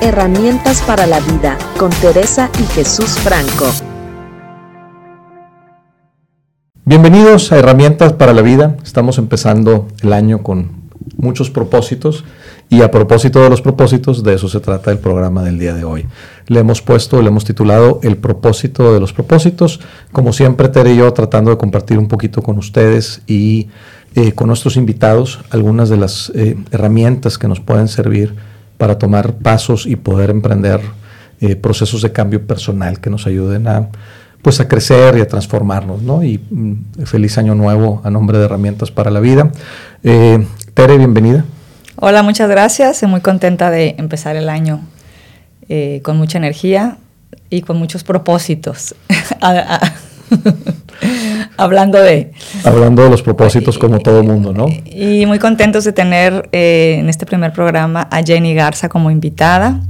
Herramientas para la vida con Teresa y Jesús Franco. Bienvenidos a Herramientas para la vida. Estamos empezando el año con muchos propósitos y a propósito de los propósitos, de eso se trata el programa del día de hoy. Le hemos puesto, le hemos titulado El propósito de los propósitos. Como siempre, Tere y yo tratando de compartir un poquito con ustedes y eh, con nuestros invitados algunas de las eh, herramientas que nos pueden servir para tomar pasos y poder emprender eh, procesos de cambio personal que nos ayuden a pues a crecer y a transformarnos, ¿no? Y mm, feliz año nuevo a nombre de Herramientas para la Vida. Tere, bienvenida. Hola, muchas gracias. Estoy muy contenta de empezar el año eh, con mucha energía y con muchos propósitos. Hablando de... Hablando de los propósitos como todo mundo, ¿no? Y muy contentos de tener eh, en este primer programa a Jenny Garza como invitada.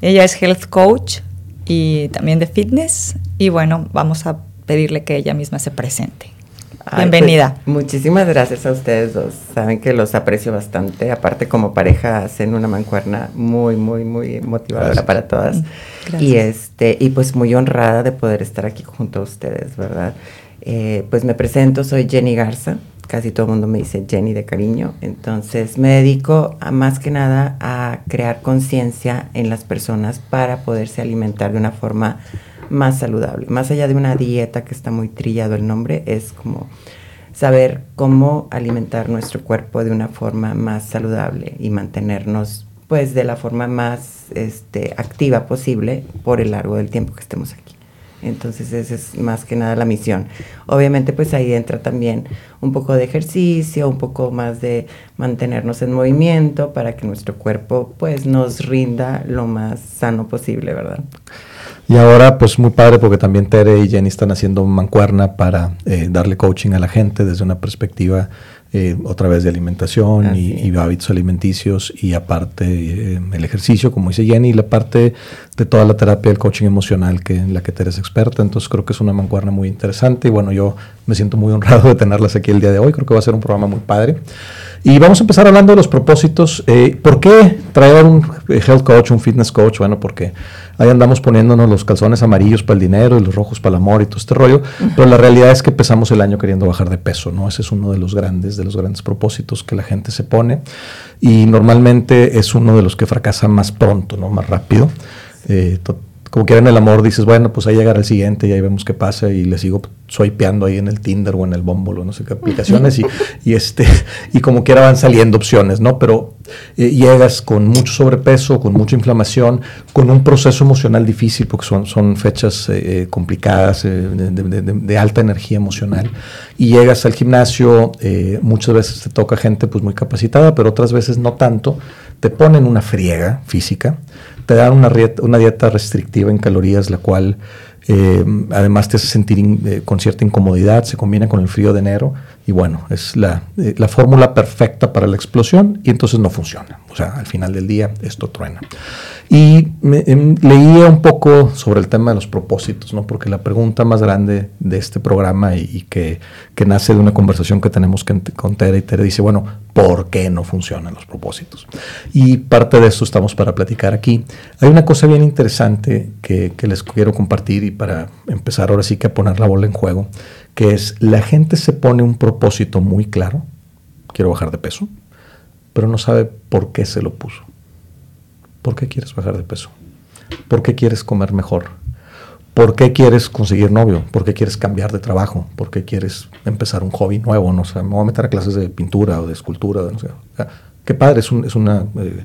Ella es health coach y también de fitness. Y bueno, vamos a pedirle que ella misma se presente. Bienvenida. Pues, muchísimas gracias a ustedes dos. Saben que los aprecio bastante. Aparte, como pareja, hacen una mancuerna muy, muy, muy motivadora para todas. Gracias. Y este, y pues muy honrada de poder estar aquí junto a ustedes, ¿verdad? Eh, pues me presento, soy Jenny Garza. Casi todo el mundo me dice Jenny de cariño. Entonces me dedico a, más que nada a crear conciencia en las personas para poderse alimentar de una forma más saludable. Más allá de una dieta que está muy trillado el nombre, es como saber cómo alimentar nuestro cuerpo de una forma más saludable y mantenernos pues de la forma más este, activa posible por el largo del tiempo que estemos aquí. Entonces esa es más que nada la misión. Obviamente pues ahí entra también un poco de ejercicio, un poco más de mantenernos en movimiento para que nuestro cuerpo pues nos rinda lo más sano posible, ¿verdad? Y ahora, pues muy padre porque también Tere y Jenny están haciendo mancuerna para eh, darle coaching a la gente desde una perspectiva eh, otra vez de alimentación y, hábitos alimenticios y aparte eh, el ejercicio, como dice Jenny, y la parte de toda la terapia del coaching emocional que, en la que Tere es experta. Entonces creo que es una mancuerna muy interesante y bueno, yo me siento muy honrado de tenerlas aquí el día de hoy. Creo que va a ser un programa muy padre. Y vamos a empezar hablando de los propósitos. Eh, ¿Por qué traer un health coach, un fitness coach? Bueno, porque ahí andamos poniéndonos los calzones amarillos para el dinero y los rojos para el amor y todo este rollo. Pero la realidad es que empezamos el año queriendo bajar de peso, ¿no? Ese es uno de los grandes, de los grandes propósitos que la gente se pone. Y normalmente es uno de los que fracasa más pronto, ¿no? Más rápido. Eh, como que en el amor dices, bueno, pues ahí llegará el siguiente y ahí vemos qué pasa y le sigo swipeando ahí en el Tinder o en el Bumble o no sé qué aplicaciones y, y, este, y como quiera van saliendo opciones, ¿no? Pero eh, llegas con mucho sobrepeso, con mucha inflamación, con un proceso emocional difícil porque son, son fechas eh, eh, complicadas, de, de, alta energía emocional y llegas al gimnasio, muchas veces te toca gente pues muy capacitada, pero otras veces no tanto, te ponen una friega física te dan una, una dieta restrictiva en calorías, la cual eh, además te hace sentir eh, con cierta incomodidad, se combina con el frío de enero y bueno, es la, eh, la fórmula perfecta para la explosión y entonces no funciona. O sea, al final del día esto truena. Y em, leía un poco sobre el tema de los propósitos, ¿no? porque la pregunta más grande de este programa y, que, que, nace de una conversación que tenemos con Tere y Tere dice, bueno, ¿por qué no funcionan los propósitos? Y parte de eso estamos para platicar aquí. Hay una cosa bien interesante que, que les quiero compartir y para empezar ahora sí que a poner la bola en juego, que es la gente se pone un propósito muy claro, quiero bajar de peso, pero no sabe por qué se lo puso. ¿Por qué quieres bajar de peso? ¿Por qué quieres comer mejor? ¿Por qué quieres conseguir novio? ¿Por qué quieres cambiar de trabajo? ¿Por qué quieres empezar un hobby nuevo? No sé, me voy a meter a clases de pintura o de escultura. No sé. qué padre, es, es una... Eh,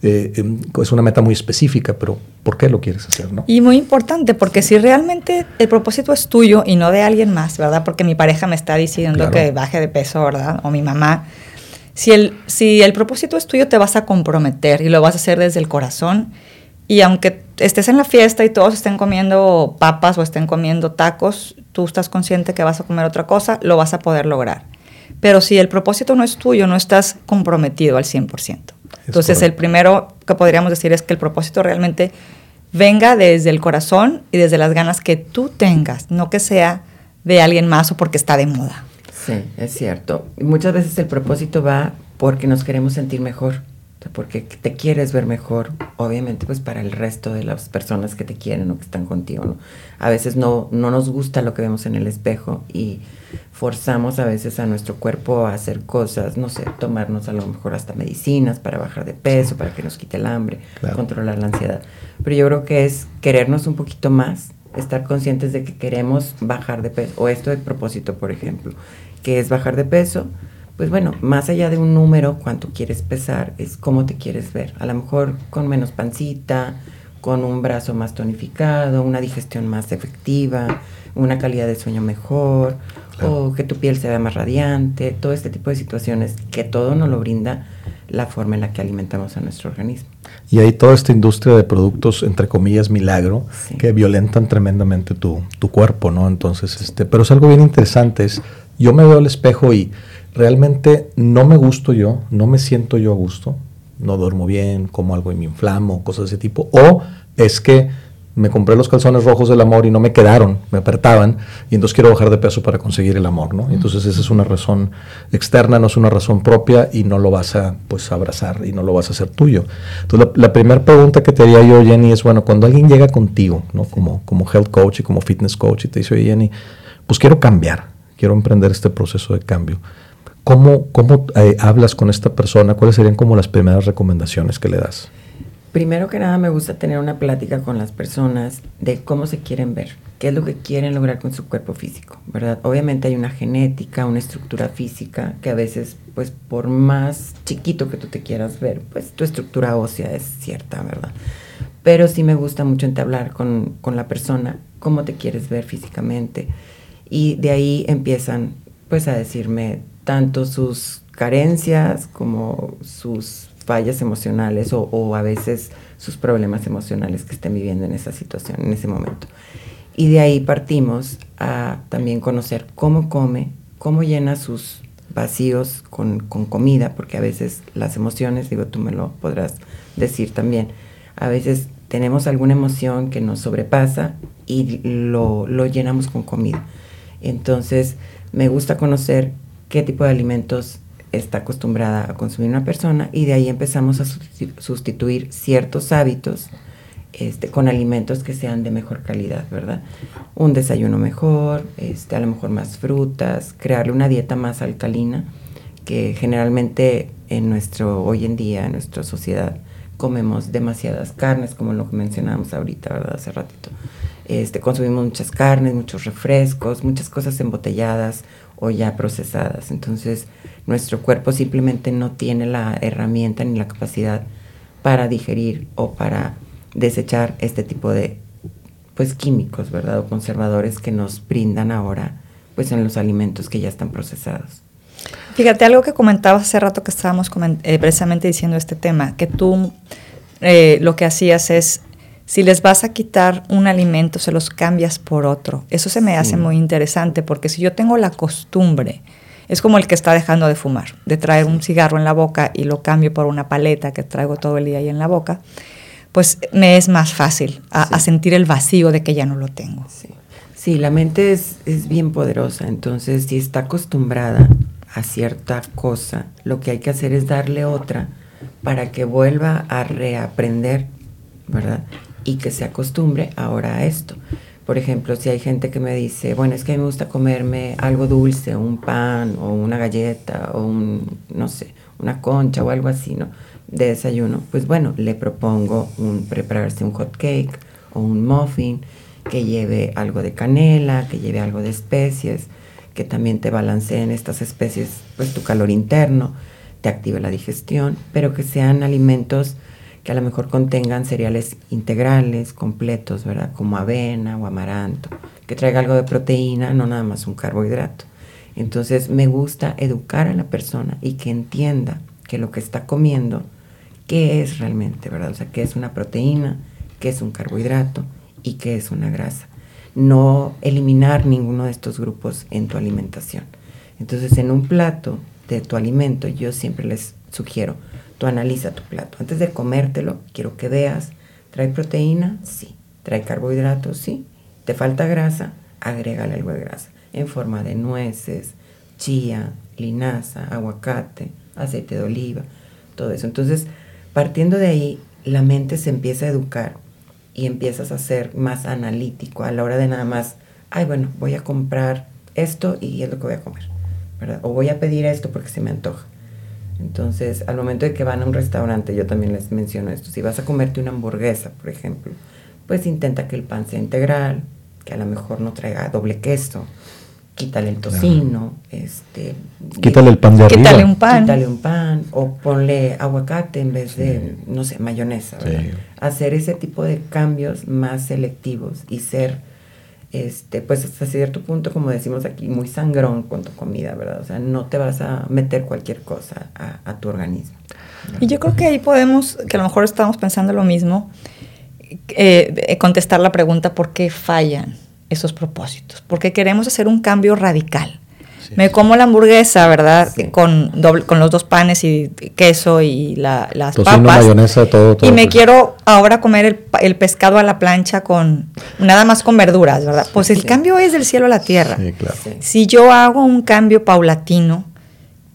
eh, em, es una meta muy específica, pero ¿por qué lo quieres hacer? ¿no? Y muy importante, porque si realmente el propósito es tuyo y no de alguien más, ¿verdad? Porque mi pareja me está diciendo que baje de peso, ¿verdad? O mi mamá, si el, si el propósito es tuyo, te vas a comprometer y lo vas a hacer desde el corazón. Y aunque estés en la fiesta y todos estén comiendo papas o estén comiendo tacos, tú estás consciente que vas a comer otra cosa, lo vas a poder lograr. Pero si el propósito no es tuyo, no estás comprometido al 100%. Entonces, el primero que podríamos decir es que el propósito realmente venga desde el corazón y desde las ganas que tú tengas, no que sea de alguien más o porque está de moda. Sí, es cierto. Muchas veces el propósito va porque nos queremos sentir mejor. porque te quieres ver mejor, obviamente pues para el resto de las personas que te quieren o que están contigo, ¿no? A veces no, no nos gusta lo que vemos en el espejo y forzamos a veces a nuestro cuerpo a hacer cosas, no sé, tomarnos a lo mejor hasta medicinas para bajar de peso, para que nos quite el hambre, controlar la ansiedad. Pero yo creo que es querernos un poquito más, estar conscientes de que queremos bajar de peso, o esto de propósito, por ejemplo, que es bajar de peso, pues bueno, más allá de un número, cuánto quieres pesar, es cómo te quieres ver. A lo mejor con menos pancita, con un brazo más tonificado, una digestión más efectiva, una calidad de sueño mejor, o que tu piel se vea más radiante, todo este tipo de situaciones que todo nos lo brinda la forma en la que alimentamos a nuestro organismo. Y hay toda esta industria de productos, entre comillas, milagro, que violentan tremendamente tu, tu, cuerpo, ¿no? Entonces, este, pero es algo bien interesante, es, yo me veo al espejo y realmente no me gusto yo, no me siento yo a gusto, no duermo bien, como algo y me inflamo, cosas de ese tipo, o es que me compré los calzones rojos del amor y no me quedaron, me apretaban, y entonces quiero bajar de peso para conseguir el amor, ¿no? Entonces esa es una razón externa, no es una razón propia y no lo vas a pues abrazar y no lo vas a hacer tuyo. Entonces la, primera pregunta que te haría yo, Jenny, es, bueno, cuando alguien llega contigo, ¿no? Como, como health coach y como fitness coach y te dice, oye, Jenny, pues quiero cambiar, quiero emprender este proceso de cambio. ¿Cómo, cómo eh, hablas con esta persona? ¿Cuáles serían como las primeras recomendaciones que le das? Primero que nada me gusta tener una plática con las personas de cómo se quieren ver, qué es lo que quieren lograr con su cuerpo físico, ¿verdad? Obviamente hay una genética, una estructura física que a veces, pues por más chiquito que tú te quieras ver, pues tu estructura ósea es cierta, ¿verdad? Pero sí me gusta mucho entablar con, con la persona cómo te quieres ver físicamente y de ahí empiezan pues a decirme tanto sus carencias como sus fallas emocionales o, a veces sus problemas emocionales que estén viviendo en esa situación, en ese momento. Y de ahí partimos a también conocer cómo come, cómo llena sus vacíos con, con, comida, porque a veces las emociones, digo, tú me lo podrás decir también, a veces tenemos alguna emoción que nos sobrepasa y lo, lo llenamos con comida. Entonces, me gusta conocer qué tipo de alimentos está acostumbrada a consumir una persona y de ahí empezamos a sustituir ciertos hábitos este, con alimentos que sean de mejor calidad, ¿verdad? Un desayuno mejor, este, a lo mejor más frutas, crearle una dieta más alcalina, que generalmente en nuestro, hoy en día, en nuestra sociedad, comemos demasiadas carnes, como lo que mencionábamos ahorita, ¿verdad? Hace ratito. Este, consumimos muchas carnes, muchos refrescos, muchas cosas embotelladas o ya procesadas. Entonces, nuestro cuerpo simplemente no tiene la herramienta ni la capacidad para digerir o para desechar este tipo de pues químicos, ¿verdad? O conservadores que nos brindan ahora pues en los alimentos que ya están procesados. Fíjate, algo que comentabas hace rato que estábamos eh, precisamente diciendo este tema, que tú eh, lo que hacías es si les vas a quitar un alimento, se los cambias por otro. Eso se me hace muy interesante porque si yo tengo la costumbre, es como el que está dejando de fumar, de traer un cigarro en la boca y lo cambio por una paleta que traigo todo el día ahí en la boca, pues me es más fácil a, sentir el vacío de que ya no lo tengo. Sí, la mente es, es bien poderosa, entonces si está acostumbrada a cierta cosa, lo que hay que hacer es darle otra para que vuelva a reaprender, ¿verdad? Y que se acostumbre ahora a esto. Por ejemplo, si hay gente que me dice, bueno, es que a mí me gusta comerme algo dulce, un pan o una galleta o un, no sé, una concha o algo así, ¿no? De desayuno, pues bueno, le propongo prepararse un hot cake o un muffin que lleve algo de canela, que lleve algo de especies, que también te balanceen estas especies, pues tu calor interno, te active la digestión, pero que sean alimentos que a lo mejor contengan cereales integrales, completos, ¿verdad? Como avena o amaranto, que traiga algo de proteína, no nada más un carbohidrato. Entonces me gusta educar a la persona y que entienda que lo que está comiendo, qué es realmente, ¿verdad? O sea, qué es una proteína, qué es un carbohidrato y qué es una grasa. No eliminar ninguno de estos grupos en tu alimentación. Entonces, en un plato de tu alimento, yo siempre les sugiero, Tú analiza tu plato. Antes de comértelo, quiero que veas, ¿trae proteína? Sí. ¿Trae carbohidratos? Sí. ¿Te falta grasa? Agrégale algo de grasa en forma de nueces, chía, linaza, aguacate, aceite de oliva, todo eso. Entonces, partiendo de ahí, la mente se empieza a educar y empiezas a ser más analítico a la hora de nada más, ay, bueno, voy a comprar esto y es lo que voy a comer, ¿verdad? O voy a pedir esto porque se me antoja. Entonces, al momento de que van a un restaurante, yo también les menciono esto, si vas a comerte una hamburguesa, por ejemplo, pues intenta que el pan sea integral, que a lo mejor no traiga doble queso, quítale el tocino, este... Quítale el pan de arriba. Quítale un pan. Quítale un pan, o ponle aguacate en vez de, no sé, mayonesa, Hacer ese tipo de cambios más selectivos y ser, este, pues hasta cierto punto, como decimos aquí, muy sangrón con tu comida, ¿verdad? O sea, no te vas a meter cualquier cosa a, tu organismo. Y yo creo que ahí podemos, que a lo mejor estamos pensando lo mismo, eh, contestar la pregunta por qué fallan esos propósitos, porque queremos hacer un cambio radical. Me como la hamburguesa, ¿verdad? Con, con los dos panes y queso y la, las papas. mayonesa, todo, Y me quiero ahora comer el, pescado a la plancha con nada más con verduras, ¿verdad? Pues el cambio es del cielo a la tierra. Claro. Si yo hago un cambio paulatino,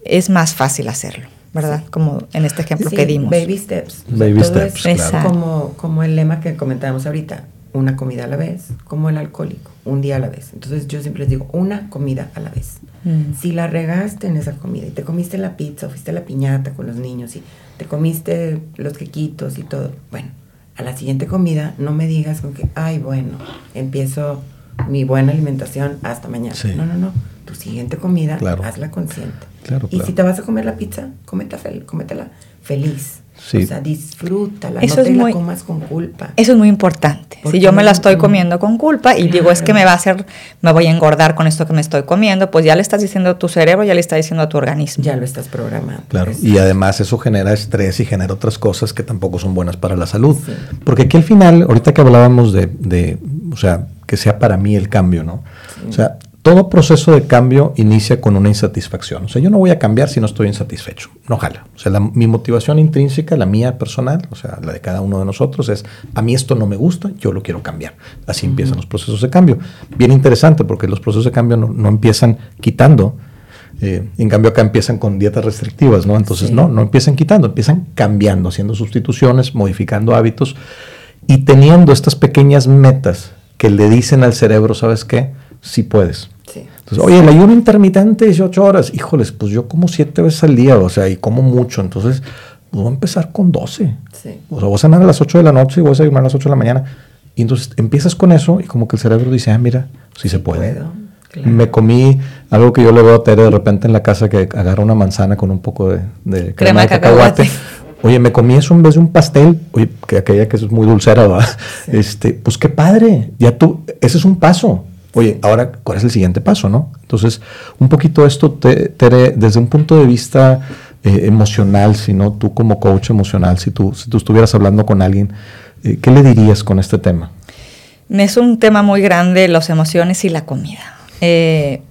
es más fácil hacerlo. ¿verdad? Como en este ejemplo que dimos. Baby steps. Baby steps. Como, como el lema que comentábamos ahorita una comida a la vez, como el alcohólico, un día a la vez. Entonces yo siempre les digo, una comida a la vez. Mm. Si la regaste en esa comida y te comiste la pizza o fuiste a la piñata con los niños y te comiste los quequitos y todo, bueno, a la siguiente comida no me digas con que, ay, bueno, empiezo mi buena alimentación hasta mañana. No, no, no. Tu siguiente comida, hazla consciente. y si te vas a comer la pizza, cómetela feliz o sea, disfrútala, eso no te la comas con culpa. Eso es muy importante. Si yo me la estoy comiendo con culpa y digo, es que me va a hacer, me voy a engordar con esto que me estoy comiendo, pues ya le estás diciendo a tu cerebro, ya le estás diciendo a tu organismo. Ya lo estás programando. Claro, y además eso genera estrés y genera otras cosas que tampoco son buenas para la salud. Porque aquí al final, ahorita que hablábamos de, de, o sea, que sea para mí el cambio, ¿no? O sea, todo proceso de cambio inicia con una insatisfacción. O sea, yo no voy a cambiar si no estoy insatisfecho. No jala. O sea, mi motivación intrínseca, la mía personal, o sea, la de cada uno de nosotros, es a mí esto no me gusta, yo lo quiero cambiar. Así empiezan los procesos de cambio. Bien interesante porque los procesos de cambio no, empiezan quitando. Eh, en cambio acá empiezan con dietas restrictivas, ¿no? Entonces no, no empiezan quitando, empiezan cambiando, haciendo sustituciones, modificando hábitos y teniendo estas pequeñas metas que le dicen al cerebro, ¿sabes qué? Sí puedes. Oye, el ayuno intermitente 18 horas, híjoles, pues yo como 7 veces al día, o sea, y como mucho, entonces pues voy a empezar con 12. O sea, voy a cenar a las 8 de la noche y voy a desayunar a las 8 de la mañana. Y entonces empiezas con eso y como que el cerebro dice, ah, mira, sí, se puede. Me comí algo que yo le veo a Tere de repente en la casa que agarra una manzana con un poco de, crema, de cacahuate. Oye, me comí eso en vez de un pastel, oye, que aquella que es muy dulcera, ¿va? Este, pues qué padre, ya tú, ese es un paso oye, ahora, ¿cuál es el siguiente paso? ¿no? Entonces, un poquito esto, Tere, desde un punto de vista eh, emocional, si no tú como coach emocional, si tú, si tú estuvieras hablando con alguien, eh, ¿qué le dirías con este tema? Es un tema muy grande, las emociones y la comida. Eh,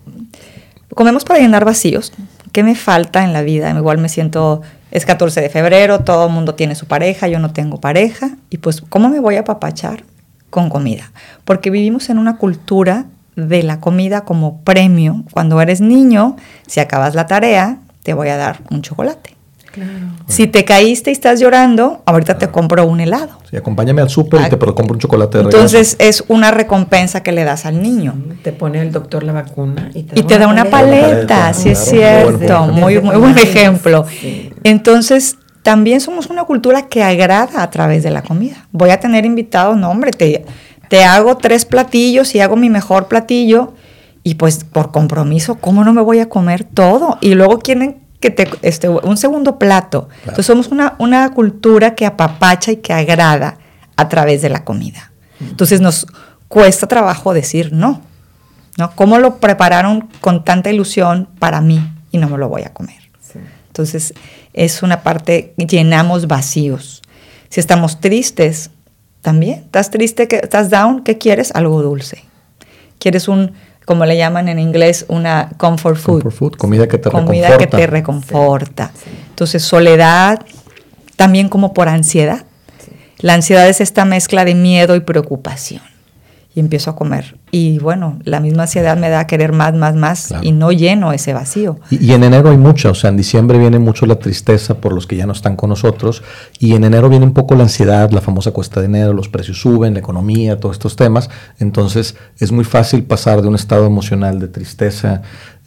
comemos para llenar vacíos. ¿Qué me falta en la vida? Igual me siento, es 14 de febrero, todo el mundo tiene su pareja, yo no tengo pareja, y pues, ¿cómo me voy a apapachar? Con comida. Porque vivimos en una cultura de la comida como premio. Cuando eres niño, si acabas la tarea, te voy a dar un chocolate. Si te caíste y estás llorando, ahorita te compro un helado. Sí, acompáñame al súper y te compro un chocolate de Entonces es una recompensa que le das al niño. te pone el doctor la vacuna y te, da, una, paleta. sí es cierto. Muy, muy buen ejemplo. Entonces también somos una cultura que agrada a través de la comida. Voy a tener invitados, no hombre, te te hago tres platillos y hago mi mejor platillo y pues por compromiso, ¿cómo no me voy a comer todo? Y luego quieren que te, este, un segundo plato. Entonces somos una, una cultura que apapacha y que agrada a través de la comida. Entonces nos cuesta trabajo decir no, ¿no? ¿Cómo lo prepararon con tanta ilusión para mí y no me lo voy a comer? Entonces es una parte, llenamos vacíos. Si estamos tristes, también. ¿Estás triste? Que, ¿Estás down? ¿Qué quieres? Algo dulce. ¿Quieres un, como le llaman en inglés, una comfort food? Comfort food, comida que te comida reconforta. que te reconforta. Entonces, soledad, también como por ansiedad. La ansiedad es esta mezcla de miedo y preocupación. Y empiezo a comer. Y bueno, la misma ansiedad me da a querer más, más, más y no lleno ese vacío. Y, en enero hay mucha, o sea, en diciembre viene mucho la tristeza por los que ya no están con nosotros y en enero viene un poco la ansiedad, la famosa cuesta de enero, los precios suben, la economía, todos estos temas. Entonces es muy fácil pasar de un estado emocional de tristeza,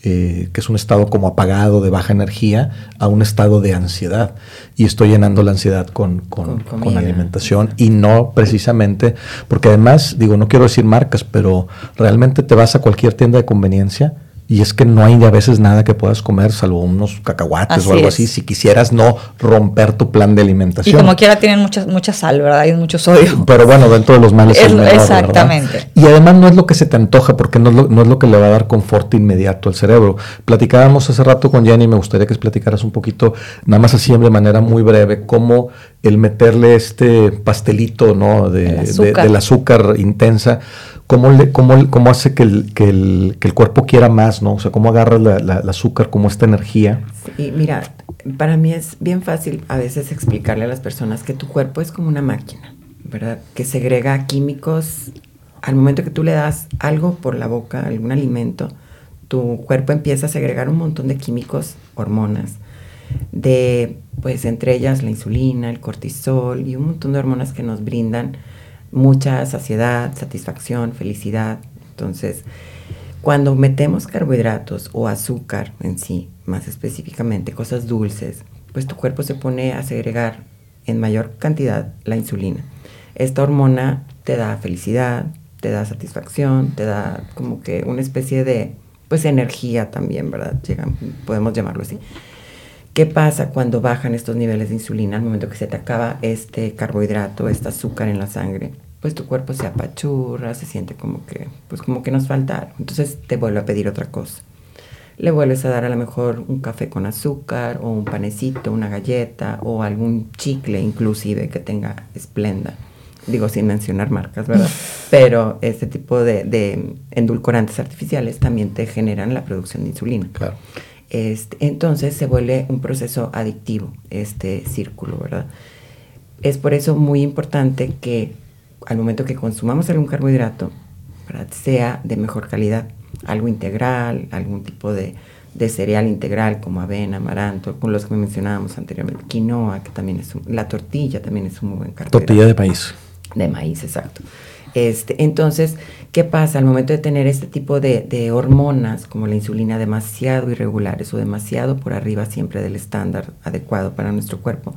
eh, que es un estado como apagado, de baja energía, a un estado de ansiedad. Y estoy llenando la ansiedad con, con, con, alimentación y no precisamente, porque además, digo, no quiero decir marcas, pero realmente te vas a cualquier tienda de conveniencia y es que no hay a veces nada que puedas comer, salvo unos cacahuates o algo así, si quisieras no romper tu plan de alimentación. Y como quiera tienen mucha, mucha sal, ¿verdad? Hay mucho sodio. Pero bueno, dentro de los males es, Exactamente. Y además no es lo que se te antoja, porque no es, lo, no es lo que le va a dar confort inmediato al cerebro. Platicábamos hace rato con Jenny, me gustaría que platicaras un poquito, nada más así de manera muy breve, cómo el meterle este pastelito, ¿no? De, del azúcar intensa cómo, le, cómo, cómo hace que el, que, el, que el, cuerpo quiera más, ¿no? O sea, cómo agarra la, la, azúcar, como esta energía. Sí, mira, para mí es bien fácil a veces explicarle a las personas que tu cuerpo es como una máquina, ¿verdad? Que segrega químicos al momento que tú le das algo por la boca, algún alimento, tu cuerpo empieza a segregar un montón de químicos, hormonas, de, pues entre ellas la insulina, el cortisol y un montón de hormonas que nos brindan mucha saciedad, satisfacción, felicidad. Entonces, cuando metemos carbohidratos o azúcar en sí, más específicamente cosas dulces, pues tu cuerpo se pone a segregar en mayor cantidad la insulina. Esta hormona te da felicidad, te da satisfacción, te da como que una especie de, pues energía también, ¿verdad? podemos llamarlo así. ¿Qué pasa cuando bajan estos niveles de insulina al momento que se te acaba este carbohidrato, este azúcar en la sangre? Pues tu cuerpo se apachurra, se siente como que, pues como que nos falta Entonces te vuelve a pedir otra cosa. Le vuelves a dar a lo mejor un café con azúcar o un panecito, una galleta o algún chicle inclusive que tenga esplenda. Digo sin mencionar marcas, ¿verdad? Pero este tipo de, de endulcorantes artificiales también te generan la producción de insulina. Claro. Este, entonces se vuelve un proceso adictivo, este círculo, ¿verdad? Es por eso muy importante que al momento que consumamos algún carbohidrato, sea de mejor calidad, algo integral, algún tipo de, cereal integral como avena, amaranto, con los que mencionábamos anteriormente, quinoa, que también es la tortilla también es un muy buen carbohidrato. Tortilla de maíz. De maíz, exacto. Este, entonces, ¿qué pasa al momento de tener este tipo de, de, hormonas como la insulina demasiado irregulares o demasiado por arriba siempre del estándar adecuado para nuestro cuerpo?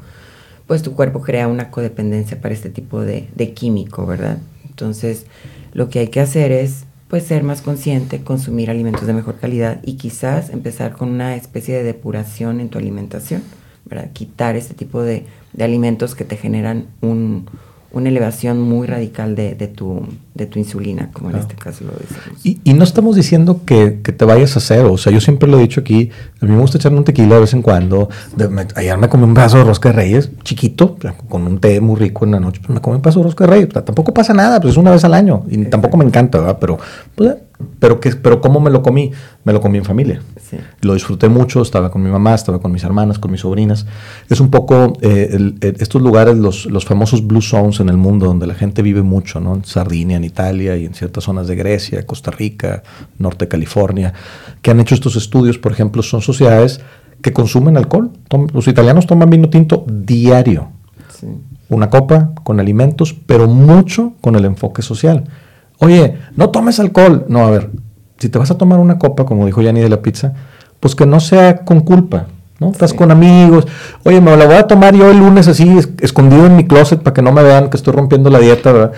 Pues tu cuerpo crea una codependencia para este tipo de, químico, ¿verdad? Entonces, lo que hay que hacer es pues ser más consciente, consumir alimentos de mejor calidad y quizás empezar con una especie de depuración en tu alimentación, ¿verdad? Quitar este tipo de alimentos que te generan un, una elevación muy radical de, de, tu, de tu insulina, como en este caso lo decimos. Y, y no estamos diciendo que, que, te vayas a cero, o sea, yo siempre lo he dicho aquí, a mí me gusta echarme un tequila de vez en cuando, ayer me comí un vaso de rosca de reyes, chiquito, con un té muy rico en la noche, pues me comí un vaso de rosca de reyes, tampoco pasa nada, pues es una vez al año, y tampoco me encanta, ¿verdad? Pero, pues, pero, que, pero ¿cómo me lo comí? Me lo comí en familia. Lo disfruté mucho, estaba con mi mamá, estaba con mis hermanas, con mis sobrinas. Es un poco eh, estos lugares, los, los, famosos blue zones en el mundo, donde la gente vive mucho, ¿no? En Sardinia, en Italia y en ciertas zonas de Grecia, Costa Rica, norte de California, que han hecho estos estudios, por ejemplo, son sociedades que consumen alcohol. los italianos toman vino tinto diario. Una copa con alimentos, pero mucho con el enfoque social. Oye, no tomes alcohol. No, a ver, si te vas a tomar una copa, como dijo Yanni de la pizza, pues que no sea con culpa, ¿no? Estás con amigos. Oye, me la voy a tomar yo el lunes así, escondido en mi closet para que no me vean que estoy rompiendo la dieta, ¿verdad?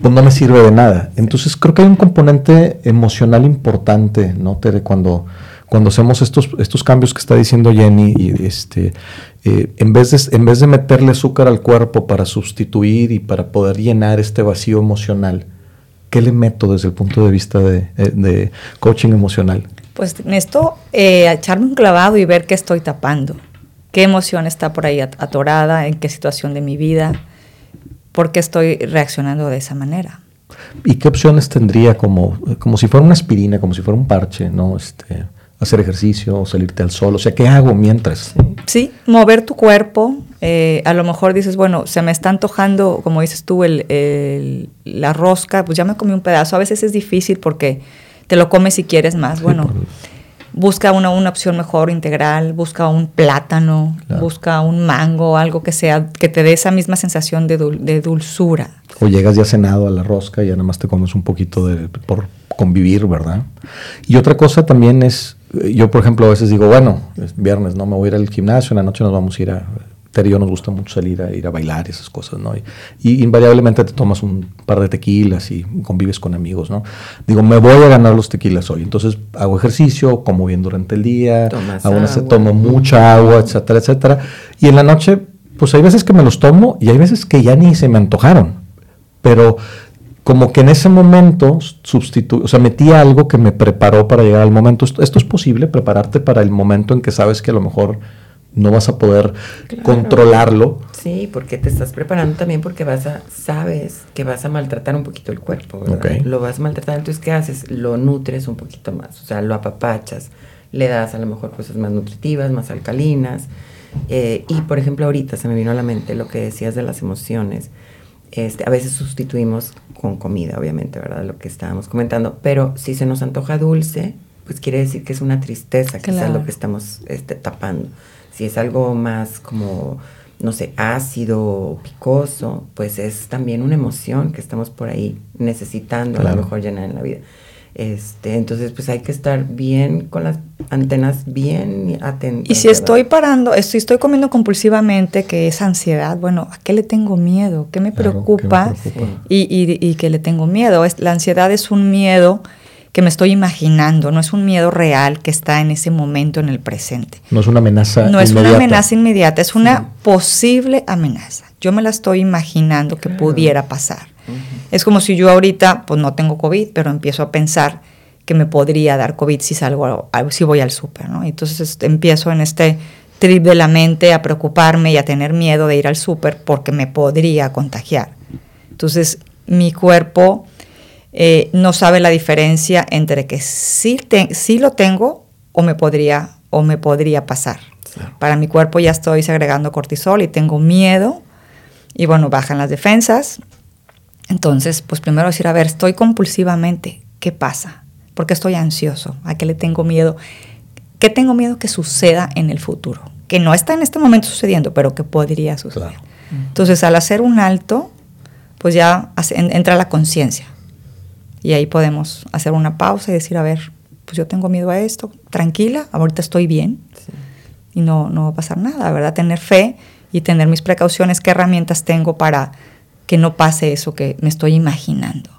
Pues no me sirve de nada. Entonces creo que hay un componente emocional importante, ¿no, Tere? Cuando, cuando hacemos estos, estos cambios que está diciendo Jenny, y este, eh, en, vez de, en vez de meterle azúcar al cuerpo para sustituir y para poder llenar este vacío emocional, ¿qué le meto desde el punto de vista de, eh, coaching emocional? Pues en esto, eh, echarme un clavado y ver qué estoy tapando, qué emoción está por ahí atorada, en qué situación de mi vida, por qué estoy reaccionando de esa manera. ¿Y qué opciones tendría como, como si fuera una aspirina, como si fuera un parche, ¿no? Este, hacer ejercicio, salirte al sol, o sea, ¿qué hago mientras? Sí, mover tu cuerpo, Eh, a lo mejor dices, bueno, se me está antojando, como dices tú, el, la rosca, pues ya me comí un pedazo. A veces es difícil porque te lo comes si quieres más. Bueno, busca una, una opción mejor integral, busca un plátano, busca un mango, algo que sea, que te dé esa misma sensación de, de, dulzura. O llegas ya cenado a la rosca y ya nada más te comes un poquito de, por convivir, ¿verdad? Y otra cosa también es, yo por ejemplo a veces digo, bueno, es viernes, no me voy a ir al gimnasio, en la noche nos vamos a ir a Tere y yo nos gusta mucho salir a ir a bailar y esas cosas, ¿no? Y, invariablemente te tomas un par de tequilas y convives con amigos, ¿no? Digo, me voy a ganar los tequilas hoy. Entonces hago ejercicio, como bien durante el día, tomo mucha agua, etcétera, etcétera. Y en la noche, pues hay veces que me los tomo y hay veces que ya ni se me antojaron. Pero como que en ese momento sustituí, o sea, metí algo que me preparó para llegar al momento. esto es posible, prepararte para el momento en que sabes que a lo mejor no vas a poder controlarlo. Sí, porque te estás preparando también porque vas a, sabes que vas a maltratar un poquito el cuerpo, ¿verdad? Lo vas a maltratar, entonces ¿qué haces? Lo nutres un poquito más, o sea, lo apapachas, le das a lo mejor cosas más nutritivas, más alcalinas. Eh, y por ejemplo, ahorita se me vino a la mente lo que decías de las emociones. Este, a veces sustituimos con comida, obviamente, ¿verdad? Lo que estábamos comentando, pero si se nos antoja dulce, pues quiere decir que es una tristeza, que es lo que estamos este, tapando. Si es algo más como, no sé, ácido o picoso, pues es también una emoción que estamos por ahí necesitando a lo mejor llenar en la vida. Este, entonces, pues hay que estar bien con las antenas bien atentas. Y si estoy parando, si estoy comiendo compulsivamente, que es ansiedad, bueno, ¿a qué le tengo miedo? ¿Qué me preocupa? Y, y, y, que le tengo miedo. la ansiedad es un miedo que me estoy imaginando, no es un miedo real que está en ese momento en el presente. No es una amenaza No es una amenaza inmediata, es una posible amenaza. Yo me la estoy imaginando que pudiera pasar. Es como si yo ahorita, pues no tengo COVID, pero empiezo a pensar que me podría dar COVID si salgo, si voy al súper, ¿no? Entonces empiezo en este trip de la mente a preocuparme y a tener miedo de ir al súper porque me podría contagiar. Entonces mi cuerpo eh, no sabe la diferencia entre que sí, lo tengo o me podría, o me podría pasar. Para mi cuerpo ya estoy segregando cortisol y tengo miedo y bueno, bajan las defensas. Entonces, pues primero decir, a ver, estoy compulsivamente, ¿qué pasa? ¿Por qué estoy ansioso? ¿A qué le tengo miedo? ¿Qué tengo miedo que suceda en el futuro? Que no está en este momento sucediendo, pero que podría suceder. Entonces, al hacer un alto, pues ya entra la conciencia. Y ahí podemos hacer una pausa y decir, a ver, pues yo tengo miedo a esto, tranquila, ahorita estoy bien y no, no va a pasar nada, ¿verdad? Tener fe y tener mis precauciones, qué herramientas tengo para que no pase eso que me estoy imaginando.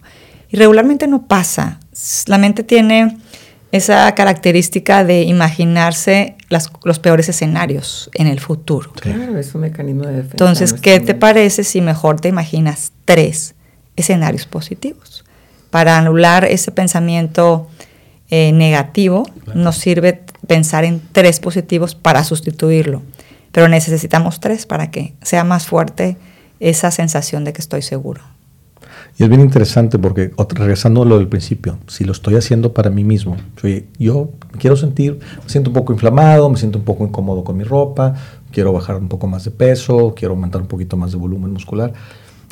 Y regularmente no pasa. La mente tiene esa característica de imaginarse los peores escenarios en el futuro. Claro, es un mecanismo de defensa. Entonces, ¿qué te parece si mejor te imaginas tres escenarios positivos? Para anular ese pensamiento eh, negativo, nos sirve pensar en tres positivos para sustituirlo. Pero necesitamos tres para que sea más fuerte esa sensación de que estoy seguro. Y es bien interesante porque, regresando a lo del principio, si lo estoy haciendo para mí mismo, yo quiero sentir, me siento un poco inflamado, me siento un poco incómodo con mi ropa, quiero bajar un poco más de peso, quiero aumentar un poquito más de volumen muscular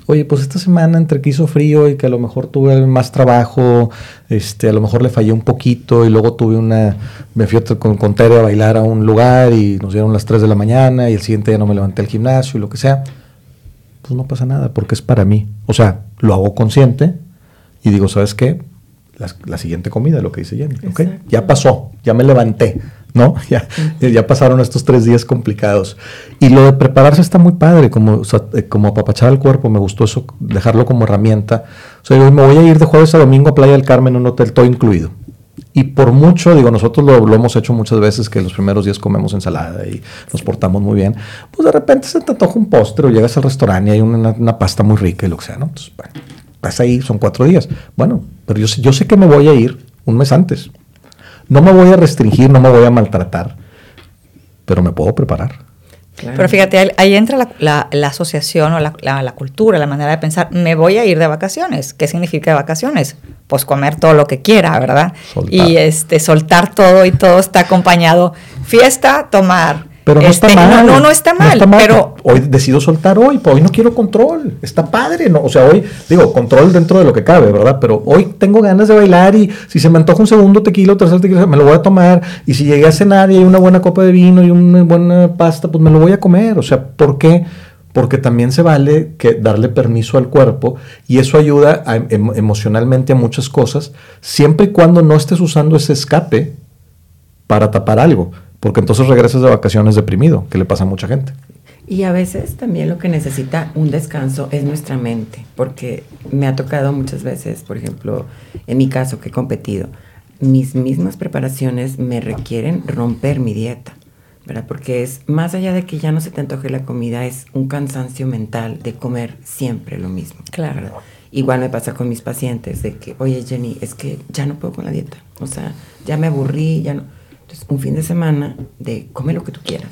oye, pues esta semana entre que hizo frío y que a lo mejor tuve más trabajo, este, a lo mejor le fallé un poquito y luego tuve una, me fui con, con a bailar a un lugar y nos dieron las 3 de la mañana y el siguiente día no me levanté al gimnasio y lo que sea, pues no pasa nada porque es para mí. O sea, lo hago consciente y digo, ¿sabes qué? La, siguiente comida, lo que dice Jenny. ¿okay? Ya pasó, ya me levanté. ¿no? Ya, ya pasaron estos tres días complicados. Y lo de prepararse está muy padre, como, eh, como apapachar al cuerpo, me gustó eso, dejarlo como herramienta. O sea, yo me voy a ir de jueves a domingo a Playa del Carmen en un hotel todo incluido. Y por mucho, digo, nosotros lo, hemos hecho muchas veces que los primeros días comemos ensalada y nos portamos muy bien. Pues de repente se te antoja un postre o llegas al restaurante y hay una, pasta muy rica y lo que sea, ¿no? Entonces, bueno, estás ahí, son cuatro días. Bueno, pero yo, yo sé que me voy a ir un mes antes. No me voy a restringir, no me voy a maltratar, pero me puedo preparar. Pero fíjate, ahí entra la, asociación o la, cultura, la manera de pensar, me voy a ir de vacaciones. ¿Qué significa de vacaciones? Pues comer todo lo que quiera, ¿verdad? Y este, soltar todo y todo está acompañado. Fiesta, tomar. Pero no está Este, mal. no, no, no está mal, pero- hoy decido soltar hoy, pues hoy no quiero control. Está padre, ¿no? O sea, hoy, digo, control dentro de lo que cabe, ¿verdad? Pero hoy tengo ganas de bailar y si se me antoja un segundo tequila tercer tequila, me lo voy a tomar. Y si llegué a cenar y hay una buena copa de vino y una buena pasta, pues me lo voy a comer. O sea, ¿por qué? Porque también se vale que darle permiso al cuerpo y eso ayuda a- em- emocionalmente a muchas cosas, siempre y cuando no estés usando ese escape para tapar algo, porque entonces regresas de vacaciones deprimido, que le pasa a mucha gente. Y a veces también lo que necesita un descanso es nuestra mente, porque me ha tocado muchas veces, por ejemplo, en mi caso que he competido, mis mismas preparaciones me requieren romper mi dieta, ¿verdad? Porque es más allá de que ya no se te antoje la comida, es un cansancio mental de comer siempre lo mismo. Claro. ¿verdad? Igual me pasa con mis pacientes de que, oye Jenny, es que ya no puedo con la dieta, o sea, ya me aburrí, ya no. Entonces, un fin de semana de come lo que tú quieras.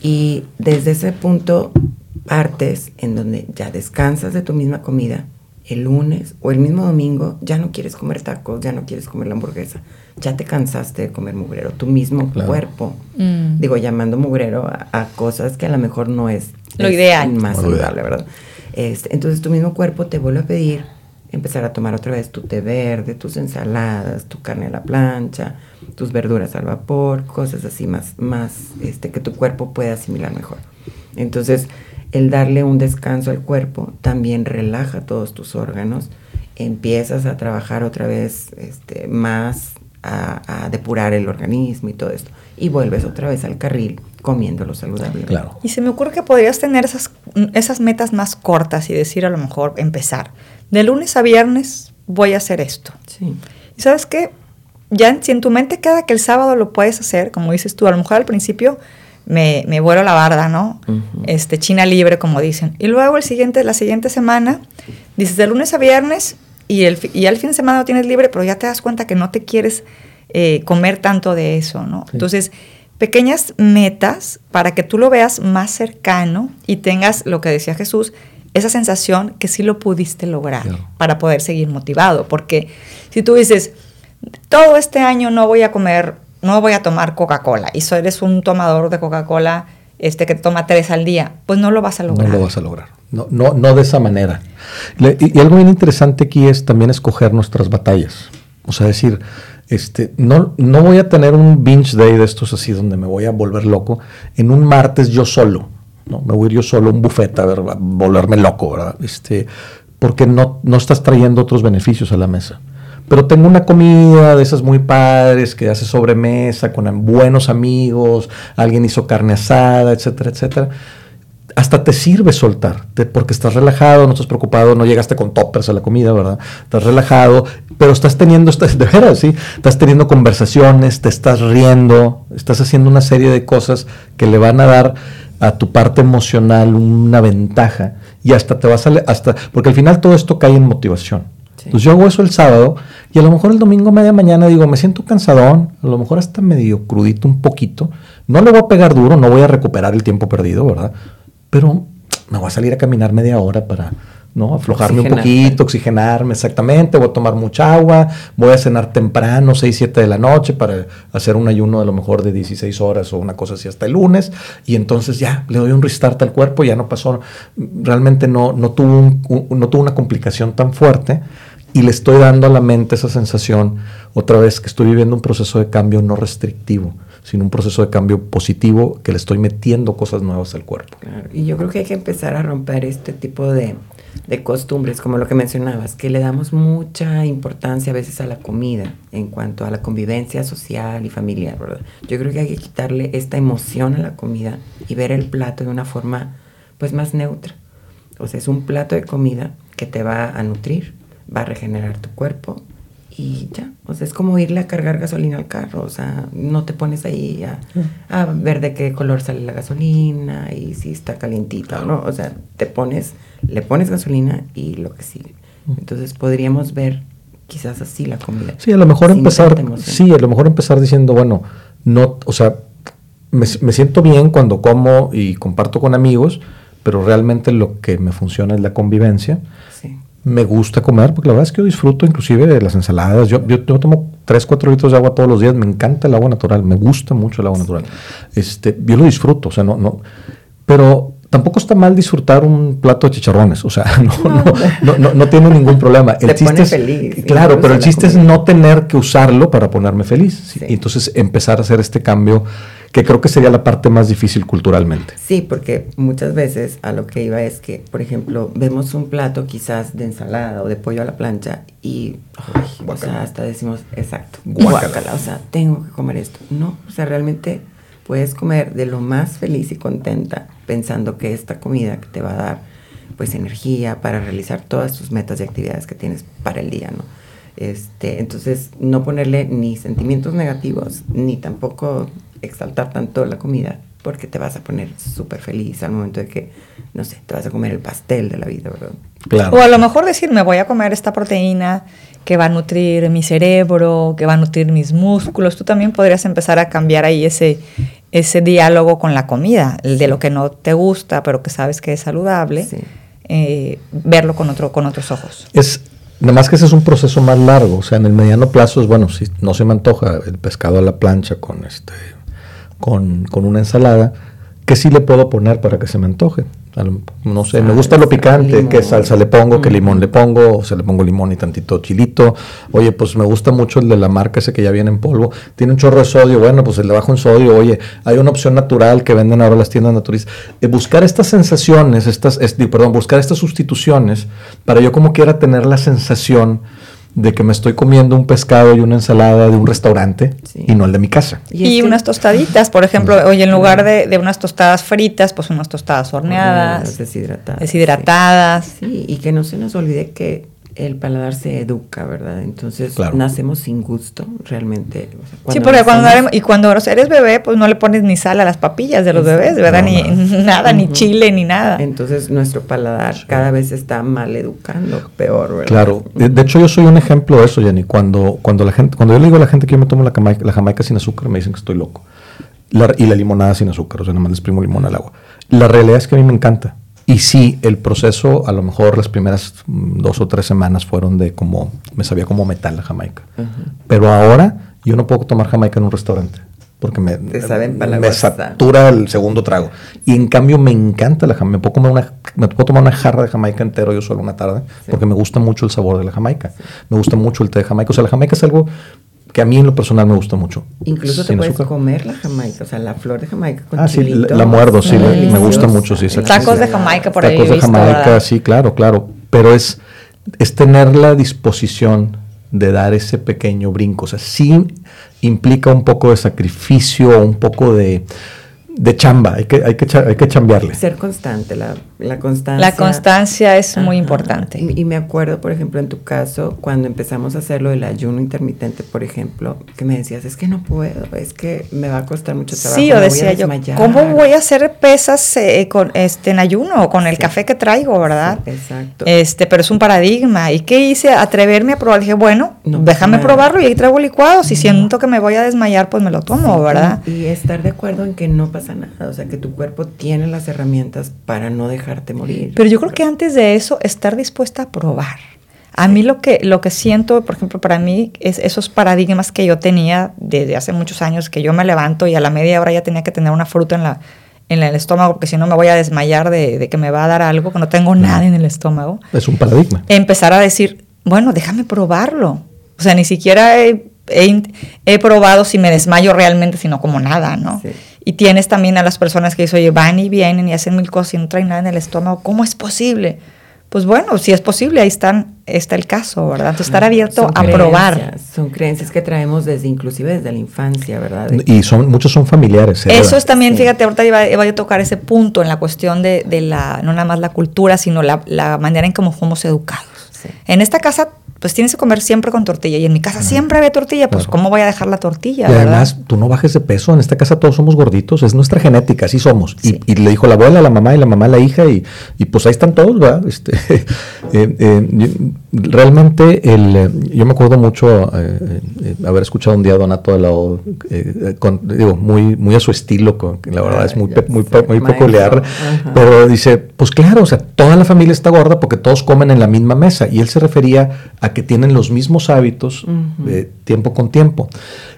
Y desde ese punto partes en donde ya descansas de tu misma comida. El lunes o el mismo domingo ya no quieres comer tacos, ya no quieres comer la hamburguesa. Ya te cansaste de comer mugrero. Tu mismo Claro. cuerpo. Mm. Digo, llamando mugrero a, a cosas que a lo mejor no es Lo es ideal. Más saludable. ¿verdad? Este, entonces tu mismo cuerpo te vuelve a pedir empezar a tomar otra vez tu té verde, tus ensaladas, tu carne a la plancha, tus verduras al vapor, cosas así más, más este, que tu cuerpo pueda asimilar mejor. Entonces, el darle un descanso al cuerpo también relaja todos tus órganos, empiezas a trabajar otra vez este, más a, a depurar el organismo y todo esto, y vuelves otra vez al carril comiendo lo saludable. Claro. Y se me ocurre que podrías tener esas, esas metas más cortas y decir a lo mejor empezar. De lunes a viernes voy a hacer esto. Sí. ¿Y sabes qué? Ya si en tu mente queda que el sábado lo puedes hacer, como dices tú, a lo mejor al principio me, me vuelo la barda, ¿no? Este, China libre, como dicen. Y luego el siguiente, la siguiente semana, dices de lunes a viernes y, el, y al fin de semana lo tienes libre, pero ya te das cuenta que no te quieres eh, comer tanto de eso, ¿no? Entonces, pequeñas metas para que tú lo veas más cercano y tengas lo que decía Jesús, esa sensación que sí lo pudiste lograr Claro. para poder seguir motivado. Porque si tú dices, todo este año no voy a comer, no voy a tomar Coca-Cola y so eres un tomador de Coca-Cola este, que toma tres al día, pues no lo vas a lograr. No lo vas a lograr. No, no, no de esa manera. Le- y, y algo bien interesante aquí es también escoger nuestras batallas. O sea, decir, este, no, no voy a tener un binge day de estos así donde me voy a volver loco en un martes yo solo. ¿No? Me voy a ir yo solo a un buffet a, ver, a volverme loco, ¿verdad? Este, porque no, no estás trayendo otros beneficios a la mesa. Pero tengo una comida de esas muy padres que hace sobremesa con buenos amigos, alguien hizo carne asada, etcétera, etcétera hasta te sirve soltar, te- porque estás relajado, no estás preocupado, no llegaste con toppers a la comida, ¿verdad? Estás relajado, pero estás teniendo, de veras, sí, estás teniendo conversaciones, te estás riendo, estás haciendo una serie de cosas que le van a dar a tu parte emocional una ventaja y hasta te vas a, hasta, porque al final todo esto cae en motivación. Sí. Entonces yo hago eso el sábado y a lo mejor el domingo a media mañana digo, me siento cansadón, a lo mejor hasta medio crudito un poquito. No le voy a pegar duro, no voy a recuperar el tiempo perdido, ¿verdad? Pero me voy a salir a caminar media hora para ¿no? aflojarme un poquito, oxigenarme exactamente, voy a tomar mucha agua, voy a cenar temprano, 6, 7 de la noche para hacer un ayuno a lo mejor de 16 horas o una cosa así hasta el lunes y entonces ya le doy un restart al cuerpo, ya no pasó, realmente no, no, tuvo, un- un- no tuvo una complicación tan fuerte y le estoy dando a la mente esa sensación otra vez que estoy viviendo un proceso de cambio no restrictivo, sino un proceso de cambio positivo que le estoy metiendo cosas nuevas al cuerpo. Claro, y yo creo que hay que empezar a romper este tipo de, de costumbres, como lo que mencionabas, que le damos mucha importancia a veces a la comida en cuanto a la convivencia social y familiar, ¿verdad? Yo creo que hay que quitarle esta emoción a la comida y ver el plato de una forma pues más neutra. O sea, es un plato de comida que te va a nutrir, va a regenerar tu cuerpo y ya. O sea, es como irle a cargar gasolina al carro. O sea, no te pones ahí a, a ver de qué color sale la gasolina y si está calientita o no. O sea, te pones, le pones gasolina y lo que sigue. Entonces podríamos ver quizás así la comida. Sí, a lo mejor empezar, sí, a lo mejor empezar diciendo, bueno, no, o sea, me, me siento bien cuando como y comparto con amigos, pero realmente lo que me funciona es la convivencia. Sí. Me gusta comer, porque la verdad es que yo disfruto inclusive de las ensaladas. Yo, yo, yo tomo 3, 4 litros de agua todos los días. Me encanta el agua natural, me gusta mucho el agua natural. Este, yo lo disfruto, o sea, no, no. Pero tampoco está mal disfrutar un plato de chicharrones, o sea, no, no, no, tiene ningún problema. El chiste pone feliz. Claro, pero el chiste es no tener que usarlo para ponerme feliz. Y entonces empezar a hacer este cambio que creo que sería la parte más difícil culturalmente. Sí, porque muchas veces a lo que iba es que, por ejemplo, vemos un plato quizás de ensalada o de pollo a la plancha y, o sea, hasta decimos, exacto, guacala, o sea, tengo que comer esto. No, o sea, realmente puedes comer de lo más feliz y contenta pensando que esta comida que te va a dar pues energía para realizar todas tus metas y actividades que tienes para el día, ¿no? Este, entonces, no ponerle ni sentimientos negativos, ni tampoco exaltar tanto la comida, porque te vas a poner súper feliz al momento de que, no sé, te vas a comer el pastel de la vida, ¿verdad? Claro. O a lo mejor decir, me voy a comer esta proteína que va a nutrir mi cerebro, que va a nutrir mis músculos. Tú también podrías empezar a cambiar ahí ese, ese diálogo con la comida, el de lo que no te gusta, pero que sabes que es saludable, eh, verlo con, otro, con otros ojos. Es Nada más que ese es un proceso más largo, o sea, en el mediano plazo es bueno, si no se me antoja el pescado a la plancha con este con, con una ensalada, que sí le puedo poner para que se me antoje? No sé, me gusta lo picante, qué salsa le pongo, qué limón le pongo, o sea, le pongo limón y tantito chilito. Oye, pues me gusta mucho el de la marca ese que ya viene en polvo. Tiene un chorro de sodio, bueno, pues le bajo en sodio. Oye, hay una opción natural que venden ahora las tiendas naturistas. Eh, buscar estas sensaciones, estas, perdón, buscar estas sustituciones para yo como quiera tener la sensación de que me estoy comiendo un pescado y una ensalada de un restaurante y no el de mi casa. Y, unas tostaditas, por ejemplo, oye, en lugar de, de, unas tostadas fritas, pues unas tostadas horneadas, deshidratadas. Deshidratadas. sí, y que no se nos olvide que el paladar se educa, ¿verdad? Entonces nacemos sin gusto, realmente. sí, porque cuando y cuando eres bebé, pues no le pones ni sal a las papillas de los bebés, ¿verdad? ni nada, ni chile, ni nada. Entonces nuestro paladar cada vez está mal educando, peor, ¿verdad? Claro. De, hecho, yo soy un ejemplo de eso, Jenny. Cuando, cuando la gente, cuando yo le digo a la gente que yo me tomo la jamaica, la jamaica sin azúcar, me dicen que estoy loco. y la limonada sin azúcar, o sea, nada más les primo limón al agua. La realidad es que a mí me encanta. Y sí, el proceso, a lo mejor las primeras mm, dos o tres semanas fueron de como, me sabía como metal la jamaica. Pero ahora yo no puedo tomar jamaica en un restaurante porque me, me satura el segundo trago. Y en cambio me encanta la jamaica. Me puedo, comer una, me puedo tomar una jarra de jamaica entero yo solo una tarde, porque me gusta mucho el sabor de la jamaica. Me gusta mucho el té de jamaica. O sea, la jamaica es algo que a mí en lo personal me gusta mucho. Incluso te puedes comer la jamaica, o sea, la flor de jamaica con Ah, sí, la, muerdo, sí, me, gusta mucho, sí. Tacos de jamaica por ahí Tacos de jamaica, sí, claro, claro. Pero es, es tener la disposición de dar ese pequeño brinco. O sea, sí implica un poco de sacrificio, un poco de de chamba, hay que, hay que, hay que chambearle. Ser constante, la, la constancia. La constancia es muy importante. Y, me acuerdo, por ejemplo, en tu caso, cuando empezamos a hacerlo del ayuno intermitente, por ejemplo, que me decías, es que no puedo, es que me va a costar mucho trabajo. Sí, o decía yo, ¿cómo voy a hacer pesas eh, con, este, en ayuno o con el café que traigo, verdad? exacto. Este, pero es un paradigma. ¿Y qué hice? Atreverme a probar. Dije, bueno, déjame probarlo y ahí traigo licuado. Si siento que me voy a desmayar, pues me lo tomo, ¿verdad? Y estar de acuerdo en que no pasa nada, o sea, que tu cuerpo tiene las herramientas para no dejarte morir. Pero yo creo que antes de eso, estar dispuesta a probar. A mí lo que, lo que siento, por ejemplo, para mí, es esos paradigmas que yo tenía desde hace muchos años, que yo me levanto y a la media hora ya tenía que tener una fruta en la en el estómago, porque si no me voy a desmayar de, que me va a dar algo, que no tengo nada en el estómago. Es un paradigma. Empezar a decir, bueno, déjame probarlo. O sea, ni siquiera he, he, probado si me desmayo realmente, sino como nada, ¿no? Sí. Y tienes también a las personas que dicen, oye, van y vienen y hacen mil cosas y no traen nada en el estómago. ¿Cómo es posible? Pues bueno, si es posible, ahí están, está el caso, ¿verdad? Entonces, estar abierto a probar. Son creencias que traemos desde, inclusive desde la infancia, ¿verdad? Y son, muchos son familiares. ¿eh? Eso es también, fíjate, ahorita iba, a tocar ese punto en la cuestión de, de, la, no nada más la cultura, sino la, la manera en cómo fuimos educados. En esta casa pues tienes que comer siempre con tortilla. Y en mi casa siempre había tortilla, pues ¿cómo voy a dejar la tortilla? Y además, tú no bajes de peso. En esta casa todos somos gorditos, es nuestra genética, así somos. Y, le dijo la abuela, la mamá y la mamá la hija, y, y pues ahí están todos, ¿verdad? Este, eh, eh, realmente, el, eh, yo me acuerdo mucho haber escuchado un día a Donato de lado, digo, muy, muy a su estilo, con, la verdad es muy, muy, muy, peculiar, pero dice, pues claro, o sea, toda la familia está gorda porque todos comen en la misma mesa. Y él se refería a a que tienen los mismos hábitos de tiempo con tiempo.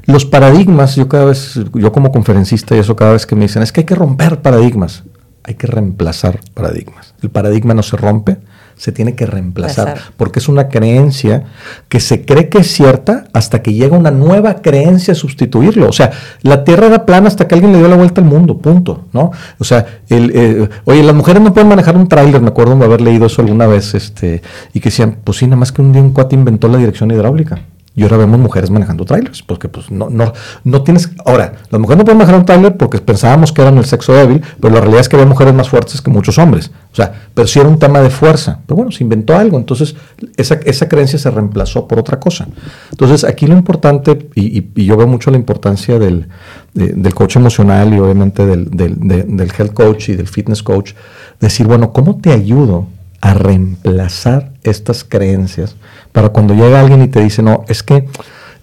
Los paradigmas, yo cada vez, yo como conferencista y eso cada vez que me dicen, es que hay que romper paradigmas, hay que reemplazar paradigmas. El paradigma no se rompe, se tiene que reemplazar, porque es una creencia que se cree que es cierta hasta que llega una nueva creencia a sustituirlo. O sea, la Tierra era plana hasta que alguien le dio la vuelta al mundo, punto, ¿no? O sea, el, eh, oye, las mujeres no pueden manejar un tráiler, me acuerdo de haber leído eso alguna vez, este, y que decían, pues sí, nada más que un día un cuate inventó la dirección hidráulica. Y ahora vemos mujeres manejando trailers, porque pues no, no, no tienes... Ahora, las mujeres no pueden manejar un trailer porque pensábamos que eran el sexo débil, pero la realidad es que había mujeres más fuertes que muchos hombres. O sea, pero sí era un tema de fuerza. Pero bueno, se inventó algo, entonces esa, esa creencia se reemplazó por otra cosa. Entonces aquí lo importante, y, yo veo mucho la importancia del, del coach emocional y obviamente del, del, del health coach y del fitness coach, decir, bueno, ¿cómo te ayudo a reemplazar estas creencias para cuando llega alguien y te dice, no, es que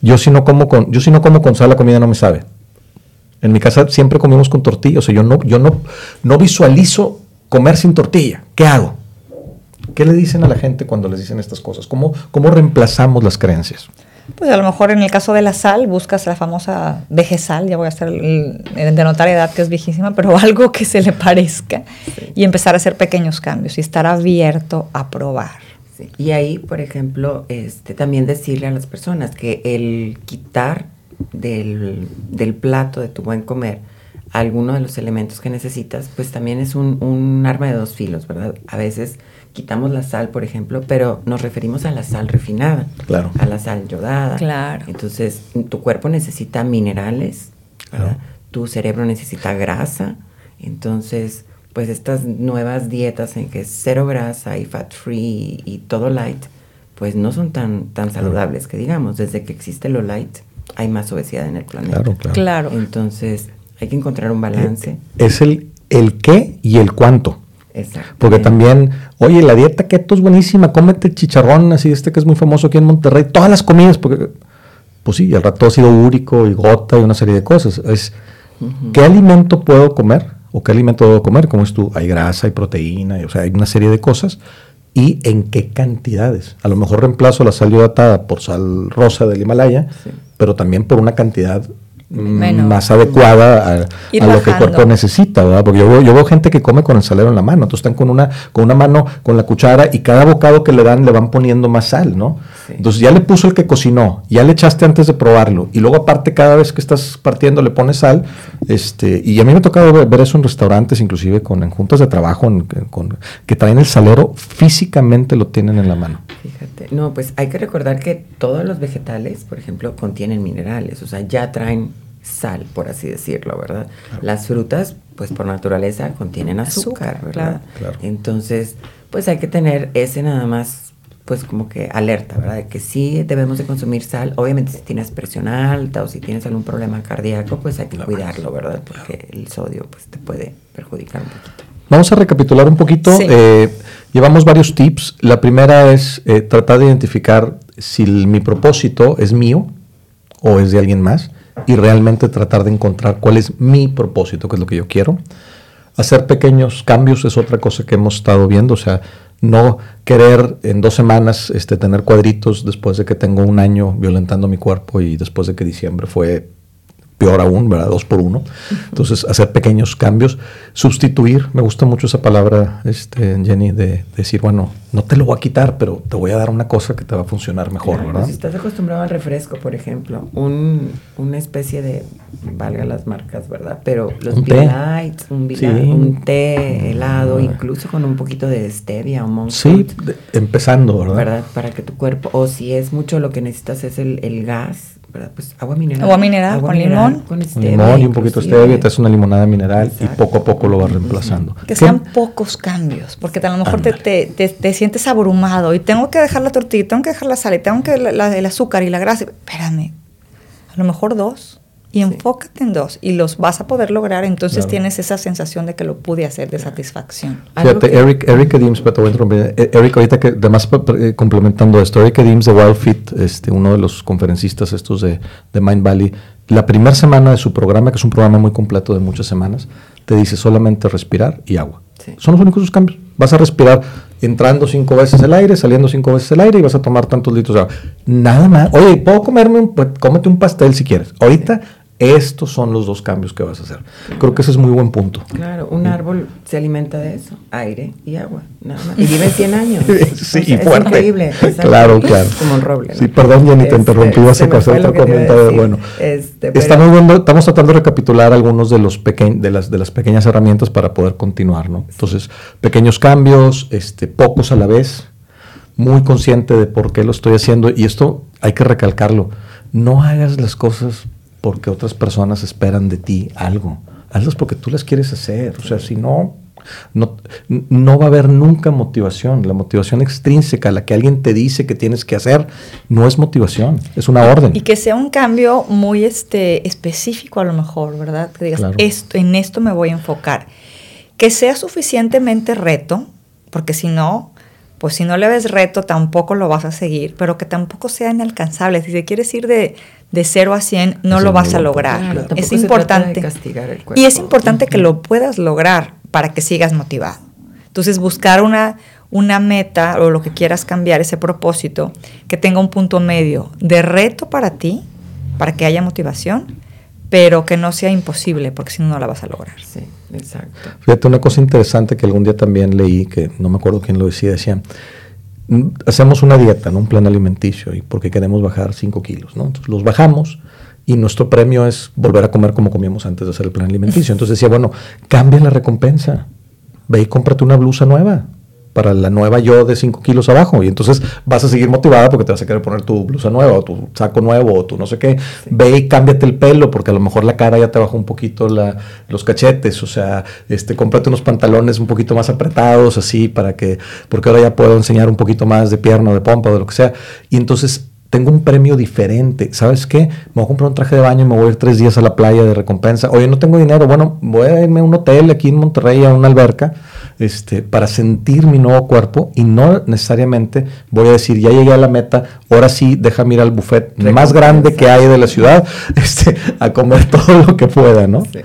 yo si no como con, yo si no como con sal, la comida no me sabe. En mi casa siempre comimos con tortilla, o sea, yo no, yo no, no visualizo comer sin tortilla. ¿Qué hago? ¿Qué le dicen a la gente cuando les dicen estas cosas? ¿Cómo, cómo reemplazamos las creencias? Pues a lo mejor en el caso de la sal, buscas la famosa vejesal, ya voy a estar de notar edad que es viejísima, pero algo que se le parezca y empezar a hacer pequeños cambios y estar abierto a probar. Y ahí, por ejemplo, este, también decirle a las personas que el quitar del, del plato de tu buen comer alguno de los elementos que necesitas, pues también es un, un arma de dos filos, ¿verdad? A veces quitamos la sal, por ejemplo, pero nos referimos a la sal refinada, claro. a la sal yodada. Claro. Entonces, tu cuerpo necesita minerales, tu cerebro necesita grasa. Entonces, pues estas nuevas dietas en que es cero grasa y fat free y, todo light, pues no son tan, tan saludables que digamos. Desde que existe lo light, hay más obesidad en el planeta. Claro, claro. claro. Entonces, hay que encontrar un balance. Es el, el qué y el cuánto. Exacto. Porque también, oye, la dieta keto es buenísima, cómete chicharrón, así este que es muy famoso aquí en Monterrey, todas las comidas, porque, pues sí, el rato ha sido úrico y gota y una serie de cosas. Es, ¿qué alimento puedo comer? ¿O qué alimento debo comer? Como es tú, hay grasa, hay proteína, o sea, hay una serie de cosas. ¿Y en qué cantidades? A lo mejor reemplazo la sal hidratada por sal rosa del Himalaya, pero también por una cantidad más adecuada a, lo que el cuerpo necesita, ¿verdad? Porque yo veo, yo veo gente que come con el salero en la mano, entonces están con una, con una mano, con la cuchara, y cada bocado que le dan le van poniendo más sal, ¿no? Entonces ya le puso el que cocinó, ya le echaste antes de probarlo, y luego aparte cada vez que estás partiendo le pones sal, este, y a mí me ha tocado ver, eso en restaurantes, inclusive con en juntas de trabajo, con, que traen el salero, físicamente lo tienen en la mano. Fíjate, no, pues hay que recordar que todos los vegetales, por ejemplo, contienen minerales, o sea, ya traen sal, por así decirlo, ¿verdad? Las frutas, pues por naturaleza, contienen azúcar, ¿verdad? Entonces, pues hay que tener ese nada más, pues como que alerta, ¿verdad? De que sí debemos de consumir sal. Obviamente si tienes presión alta o si tienes algún problema cardíaco, pues hay que cuidarlo, ¿verdad? Porque el sodio, pues te puede perjudicar un poquito. Vamos a recapitular un poquito. Eh, llevamos varios tips. La primera es eh, tratar de identificar si mi propósito es mío o es de alguien más y realmente tratar de encontrar cuál es mi propósito, qué es lo que yo quiero. Hacer pequeños cambios es otra cosa que hemos estado viendo, o sea, no querer en dos semanas este, tener cuadritos después de que tengo un año violentando mi cuerpo y después de que diciembre fue peor aún, ¿verdad? Dos por uno. Entonces, hacer pequeños cambios, sustituir, me gusta mucho esa palabra, este, Jenny, de, decir, bueno, no te lo voy a quitar, pero te voy a dar una cosa que te va a funcionar mejor, ¿verdad? Si estás acostumbrado al refresco, por ejemplo, un, una especie de, valga las marcas, ¿verdad? Pero los un té. un, té helado, incluso con un poquito de stevia o monk Sí, empezando, ¿verdad? ¿verdad? Para que tu cuerpo, o si es mucho lo que necesitas es el, el gas, pues agua mineral. Agua mineral con limón. Con limón y un poquito de stevia, te haces una limonada mineral y poco a poco lo vas reemplazando. Que sean pocos cambios, porque a lo mejor te, te, te, sientes abrumado y tengo que dejar la tortilla, tengo que dejar la sal y tengo que el azúcar y la grasa. Espérame, a lo mejor dos y enfócate en dos y los vas a poder lograr, entonces tienes esa sensación de que lo pude hacer, de satisfacción. Fíjate, Eric, Eric Edims, eh, Eric, ahorita que además eh, complementando esto, Eric Edims de Wild Fit, este, uno de los conferencistas estos de, de Mind Valley, la primera semana de su programa, que es un programa muy completo de muchas semanas, te dice solamente respirar y agua. Son los únicos cambios. Vas a respirar entrando cinco veces el aire, saliendo cinco veces el aire y vas a tomar tantos litros de agua. Nada más. Oye, ¿puedo comerme un, pues, cómete un pastel si quieres? Ahorita estos son los dos cambios que vas a hacer. Creo que ese es muy buen punto. Claro, un árbol se alimenta de eso, aire y agua, nada más. Y vive 100 años. sí, y es fuerte. increíble. claro, claro. Como un roble. ¿no? Sí, perdón, Jenny, te Este, interrumpí, vas a lo otro comentario. Bueno, Este, pero- estamos, viendo, estamos tratando de recapitular algunos de, los peque- de, las, de las pequeñas herramientas para poder continuar, ¿no? Entonces, pequeños cambios, este, pocos a la vez, muy consciente de por qué lo estoy haciendo y esto hay que recalcarlo. No hagas las cosas porque otras personas esperan de ti algo. Hazlas porque tú las quieres hacer. O sea, si no, no, no va a haber nunca motivación. La motivación extrínseca, la que alguien te dice que tienes que hacer, no es motivación, es una orden. Y que sea un cambio muy este, específico a lo mejor, ¿verdad? Que digas, Claro. esto, en esto me voy a enfocar. Que sea suficientemente reto, porque si no, pues si no le ves reto, tampoco lo vas a seguir, pero que tampoco sea inalcanzable. Si te quieres ir de, de 0 a 100, no lo vas a lograr. Claro, es importante. y es importante que lo puedas lograr para que sigas motivado. Entonces, buscar una, una meta o lo que quieras cambiar, ese propósito, que tenga un punto medio de reto para ti, para que haya motivación, pero que no sea imposible, porque si no, no la vas a lograr. Sí, exacto. Fíjate, una cosa interesante que algún día también leí, que no me acuerdo quién lo decía, decía, "Mm, hacemos una dieta, ¿no? un plan alimenticio, y porque queremos bajar 5 kilos, ¿no? Entonces los bajamos y nuestro premio es volver a comer como comíamos antes de hacer el plan alimenticio. Entonces decía, bueno, cambia la recompensa, ve y cómprate una blusa nueva para la nueva yo de 5 kilos abajo y entonces vas a seguir motivada porque te vas a querer poner tu blusa nueva o tu saco nuevo o tu no sé qué. Ve y cámbiate el pelo porque a lo mejor la cara ya te bajó un poquito la, los cachetes, o sea, este, cómprate unos pantalones un poquito más apretados así para que, porque ahora ya puedo enseñar un poquito más de pierna o de pompa o de lo que sea. Y entonces tengo un premio diferente. ¿Sabes qué? Me voy a comprar un traje de baño y me voy a ir tres días a la playa de recompensa. Oye, no tengo dinero. Bueno, voy a irme a un hotel aquí en Monterrey, a una alberca, este, para sentir mi nuevo cuerpo y no necesariamente voy a decir, ya llegué a la meta, ahora sí, déjame ir al buffet más grande que hay de la ciudad este, a comer todo lo que pueda, ¿no? Sí.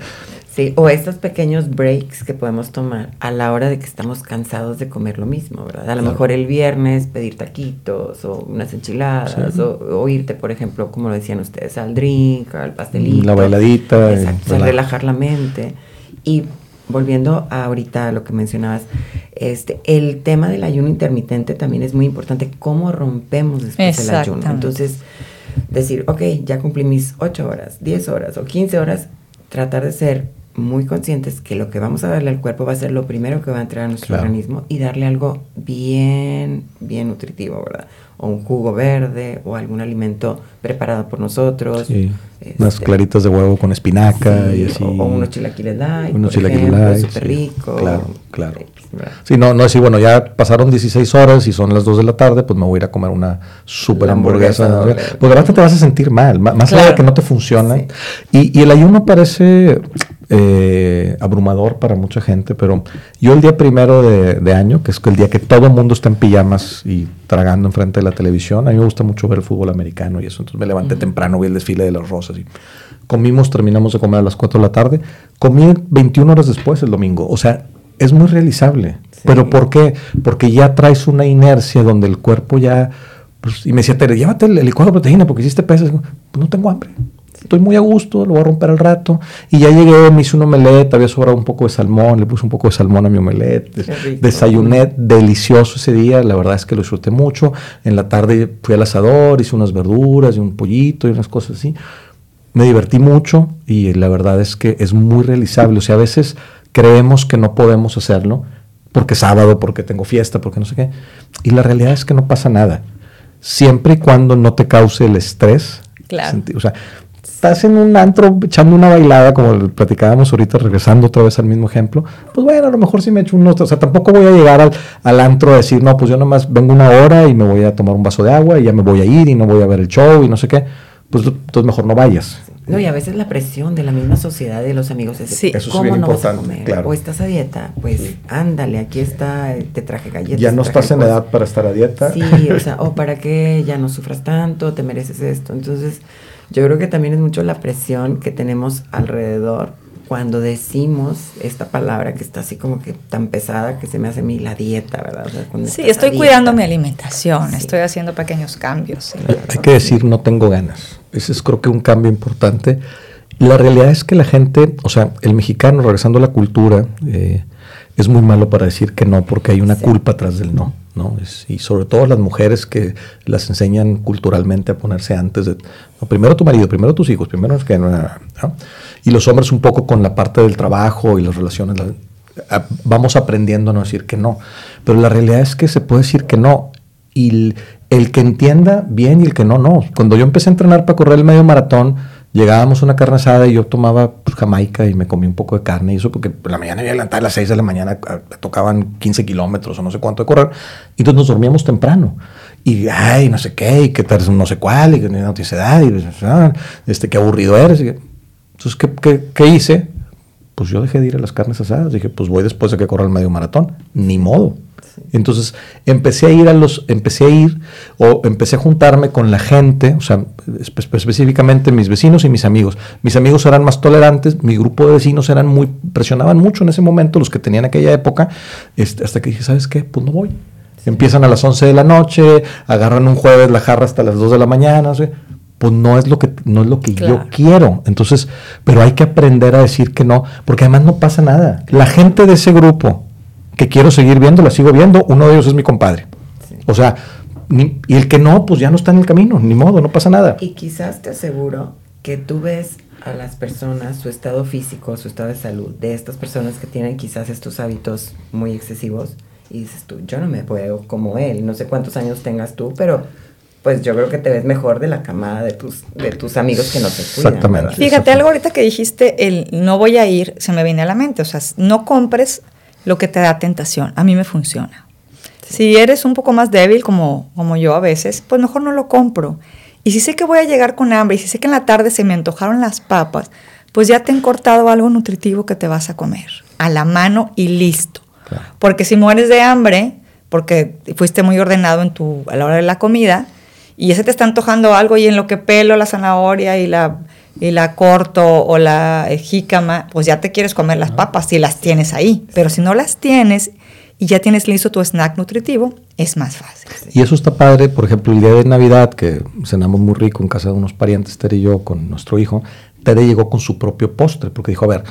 Sí, o estos pequeños breaks que podemos tomar a la hora de que estamos cansados de comer lo mismo, ¿verdad? A lo Claro. mejor el viernes pedir taquitos o unas enchiladas Sí. o, o irte, por ejemplo, como lo decían ustedes, al drink, al pastelito. La bailadita, Exacto, y relajar la mente. Y volviendo a ahorita a lo que mencionabas, este, el tema del ayuno intermitente también es muy importante, cómo rompemos después el ayuno. Entonces, decir, ok, ya cumplí mis 8 horas, 10 horas o 15 horas, tratar de ser muy conscientes que lo que vamos a darle al cuerpo va a ser lo primero que va a entrar a nuestro Claro. organismo y darle algo bien, bien nutritivo, ¿verdad? O un jugo verde o algún alimento preparado por nosotros. Sí, este, unas claritas de huevo con espinaca sí, y así. O, o unos chilaquiles light, Unos chilaquiles light, súper sí. rico. Claro, claro. Sí, no, no decir, bueno, ya pasaron 16 horas y son las 2 de la tarde, pues me voy a ir a comer una super La hamburguesa hamburguesa. doble. Porque aparte te vas a sentir mal, ma- más allá de Claro. que no te funciona. Y el ayuno parece eh, abrumador para mucha gente, pero yo el día primero de, de año, que es el día que todo el mundo está en pijamas y tragando enfrente de la televisión, a mí me gusta mucho ver el fútbol americano y eso, entonces me levanté temprano, vi el desfile de las rosas y comimos, terminamos de comer a las 4 de la tarde, comí 21 horas después el domingo, o sea, es muy realizable. Sí. ¿Pero por qué? Porque ya traes una inercia donde el cuerpo ya... pues, y me decía, Tere, llévate el, el licuado de proteína porque hiciste pesas. Pues no tengo hambre. Estoy muy a gusto, lo voy a romper al rato. Y ya llegué, me hice un omelette, había sobrado un poco de salmón, le puse un poco de salmón a mi omelette. desayuné delicioso ese día, la verdad es que lo disfruté mucho. En la tarde fui al asador, hice unas verduras y un pollito y unas cosas así. Me divertí mucho y la verdad es que es muy realizable. O sea, a veces creemos que no podemos hacerlo porque es sábado, porque tengo fiesta, porque no sé qué. Y la realidad es que no pasa nada. Siempre y cuando no te cause el estrés. Claro. O sea, estás en un antro echando una bailada, como platicábamos ahorita, regresando otra vez al mismo ejemplo, pues bueno, a lo mejor sí me echo unos, o sea, tampoco voy a llegar al, al antro a decir, no, pues yo nomás vengo una hora y me voy a tomar un vaso de agua y ya me voy a ir y no voy a ver el show y no sé qué, pues entonces mejor no vayas. No, y a veces la presión de la misma sociedad de los amigos es Sí. Eso es ¿cómo bien no vas a importante, comer? claro. O estás a dieta, pues Sí. ándale, aquí está, te traje galletas. Ya no estás en edad para estar a dieta. Sí, o sea, o para qué ya no sufras tanto, te mereces esto. Entonces, yo creo que también es mucho la presión que tenemos alrededor cuando decimos esta palabra que está así como que tan pesada que se me hace a mí la dieta, ¿verdad? sí, estoy cuidando mi alimentación, estoy haciendo pequeños cambios. Hay que decir no tengo ganas. Ese es creo que un cambio importante. La realidad es que la gente, o sea, el mexicano, regresando a la cultura, eh, es muy malo para decir que no, porque hay una culpa atrás del no. Y sobre todo las mujeres que las enseñan culturalmente a ponerse antes de, primero tu marido, primero tus hijos, primero que no, y los hombres un poco con la parte del trabajo y las relaciones, vamos aprendiendo a no decir que no, pero la realidad es que se puede decir que no. Y el que entienda bien y el que no, no. Cuando yo empecé a entrenar para correr el medio maratón, llegábamos a una carne asada y yo tomaba pues, jamaica y me comí un poco de carne y eso porque por la mañana iba a levantar a las 6 de la mañana, tocaban 15 kilómetros o no sé cuánto de correr, y entonces nos dormíamos temprano. Y, ay, no sé qué, y que no sé cuál, y no tienes edad, y ah, este, qué aburrido eres. Entonces, ¿qué, qué, qué hice? Pues yo dejé de ir a las carnes asadas. Dije, pues voy después de que corra el medio maratón. Ni modo. Entonces empecé a ir a los, empecé a ir o empecé a juntarme con la gente, o sea, específicamente mis vecinos y mis amigos. Mis amigos eran más tolerantes, mi grupo de vecinos eran muy, presionaban mucho en ese momento, los que tenían aquella época, este, hasta que dije, ¿sabes qué? Pues no voy. Empiezan a las 11 de la noche, agarran un jueves la jarra hasta las 2 de la mañana, pues no es lo que no es lo que yo quiero. Entonces, pero hay que aprender a decir que no, porque además no pasa nada. La gente de ese grupo que quiero seguir viendo, la sigo viendo, uno de ellos es mi compadre. O sea, y el que no, pues ya no está en el camino, ni modo, no pasa nada. Y quizás te aseguro que tú ves a las personas, su estado físico, su estado de salud, de estas personas que tienen quizás estos hábitos muy excesivos, y dices tú, yo no me veo como él, no sé cuántos años tengas tú, pero pues yo creo que te ves mejor de la camada de tus, de tus amigos que no te cuidan. Exactamente. Fíjate, algo ahorita que dijiste, el no voy a ir, se me viene a la mente, o sea, no compres lo que te da tentación. A mí me funciona. Si eres un poco más débil, como, como yo a veces, pues mejor no lo compro. Y si sé que voy a llegar con hambre y si sé que en la tarde se me antojaron las papas, pues ya te han cortado algo nutritivo que te vas a comer. A la mano y listo. Porque si mueres de hambre, porque fuiste muy ordenado en tu, a la hora de la comida, y ese te está antojando algo y en lo que pelo la zanahoria y la y la corto o la jícama, pues ya te quieres comer las papas si las tienes ahí. Pero si no las tienes y ya tienes listo tu snack nutritivo, es más fácil. Y eso está padre, por ejemplo, el día de Navidad, que cenamos muy rico en casa de unos parientes, Tere y yo, con nuestro hijo, Tere llegó con su propio postre, porque dijo, a ver,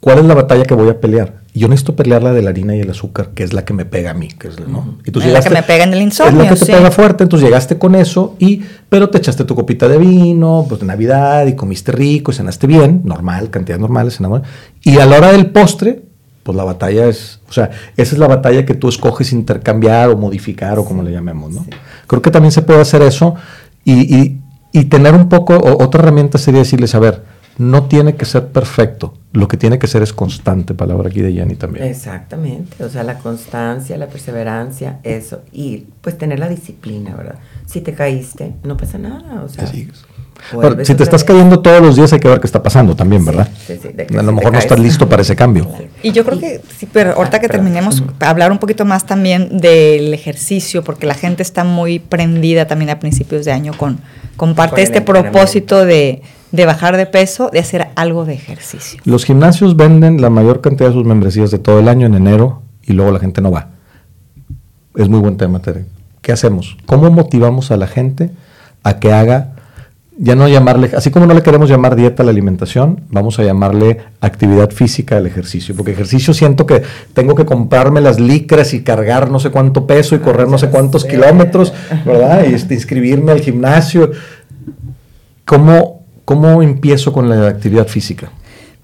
¿cuál es la batalla que voy a pelear? yo necesito pelear la de la harina y el azúcar, que es la que me pega a mí, que es, ¿no? Y tú la que me pega en el insomnio, Es la que te pega fuerte, entonces llegaste con eso, y, pero te echaste tu copita de vino, pues de Navidad, y comiste rico, y cenaste bien, normal, cantidad normal, cenamos, y a la hora del postre, pues la batalla es, o sea, esa es la batalla que tú escoges intercambiar o modificar o como le llamemos, ¿no? Creo que también se puede hacer eso y, y, y tener un poco, otra herramienta sería decirles, a ver, no tiene que ser perfecto, lo que tiene que ser es constante, palabra aquí de Jenny también. Exactamente, o sea, la constancia, la perseverancia, eso, y pues tener la disciplina, ¿verdad? Si te caíste, no pasa nada, o sea... si te estás cayendo todos los días hay que ver qué está pasando también, ¿verdad? Sí, sí, a lo mejor no estás listo para ese cambio. Y yo creo que, sí, pero ahorita que terminemos, hablar un poquito más también del ejercicio, porque la gente está muy prendida también a principios de año con, con parte de este propósito de de bajar de peso, de hacer algo de ejercicio. Los gimnasios venden la mayor cantidad de sus membresías de todo el año en enero y luego la gente no va. Es muy buen tema, Tere. ¿Qué hacemos? ¿Cómo motivamos a la gente a que haga, ya no llamarle, así como no le queremos llamar dieta a la alimentación, vamos a llamarle actividad física al ejercicio? Porque ejercicio siento que tengo que comprarme las licras y cargar no sé cuánto peso y correr no sé cuántos kilómetros, ¿verdad? Y este, inscribirme al gimnasio. ¿Cómo ¿Cómo empiezo con la actividad física?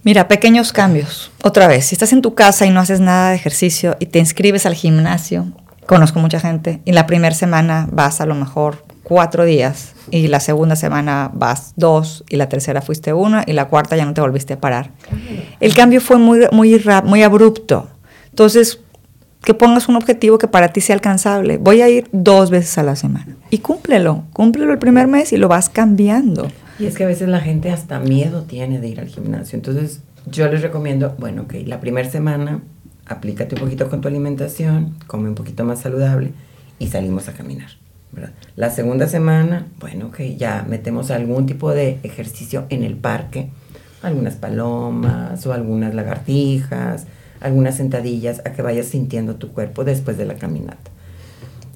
Mira, pequeños cambios. Otra vez, si estás en tu casa y no haces nada de ejercicio y te inscribes al gimnasio, conozco mucha gente, y la primera semana vas a lo mejor cuatro días, y la segunda semana vas dos, y la tercera fuiste una, y la cuarta ya no te volviste a parar. El cambio fue muy, muy, muy abrupto. Entonces, que pongas un objetivo que para ti sea alcanzable. Voy a ir dos veces a la semana. Y cúmplelo, cúmplelo el primer mes y lo vas cambiando. Y es que a veces la gente hasta miedo tiene de ir al gimnasio. Entonces, yo les recomiendo, bueno, ok, la primera semana aplícate un poquito con tu alimentación, come un poquito más saludable y salimos a caminar. La segunda semana, bueno, ok, ya metemos algún tipo de ejercicio en el parque algunas palomas o algunas lagartijas, algunas sentadillas, a que vayas sintiendo tu cuerpo después de la caminata.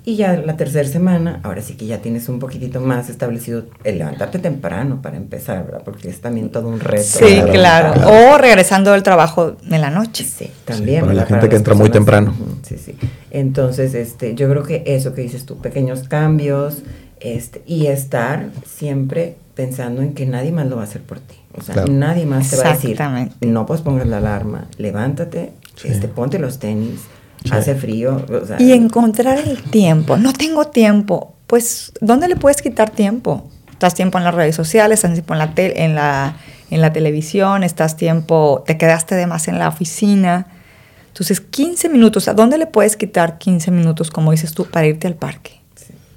Y ya la tercera semana, ahora sí que ya tienes un poquitito más establecido el levantarte temprano para empezar, ¿verdad? Porque es también todo un reto. Sí, claro. O regresando del trabajo en la noche. Sí, también. para la gente que entra muy temprano. Sí, sí. Entonces, este, yo creo que eso que dices tú, pequeños cambios, este, y estar siempre pensando en que nadie más lo va a hacer por ti. O sea, nadie más te va a decir, no pongas la alarma, levántate, este, ponte los tenis, hace frío. y encontrar el tiempo. No tengo tiempo. Pues, ¿dónde le puedes quitar tiempo? Estás tiempo en las redes sociales, estás tiempo en la, en la, en la televisión, estás tiempo, te quedaste de más en la oficina. Entonces, 15 minutos, ¿a dónde le puedes quitar 15 minutos, como dices tú, para irte al parque?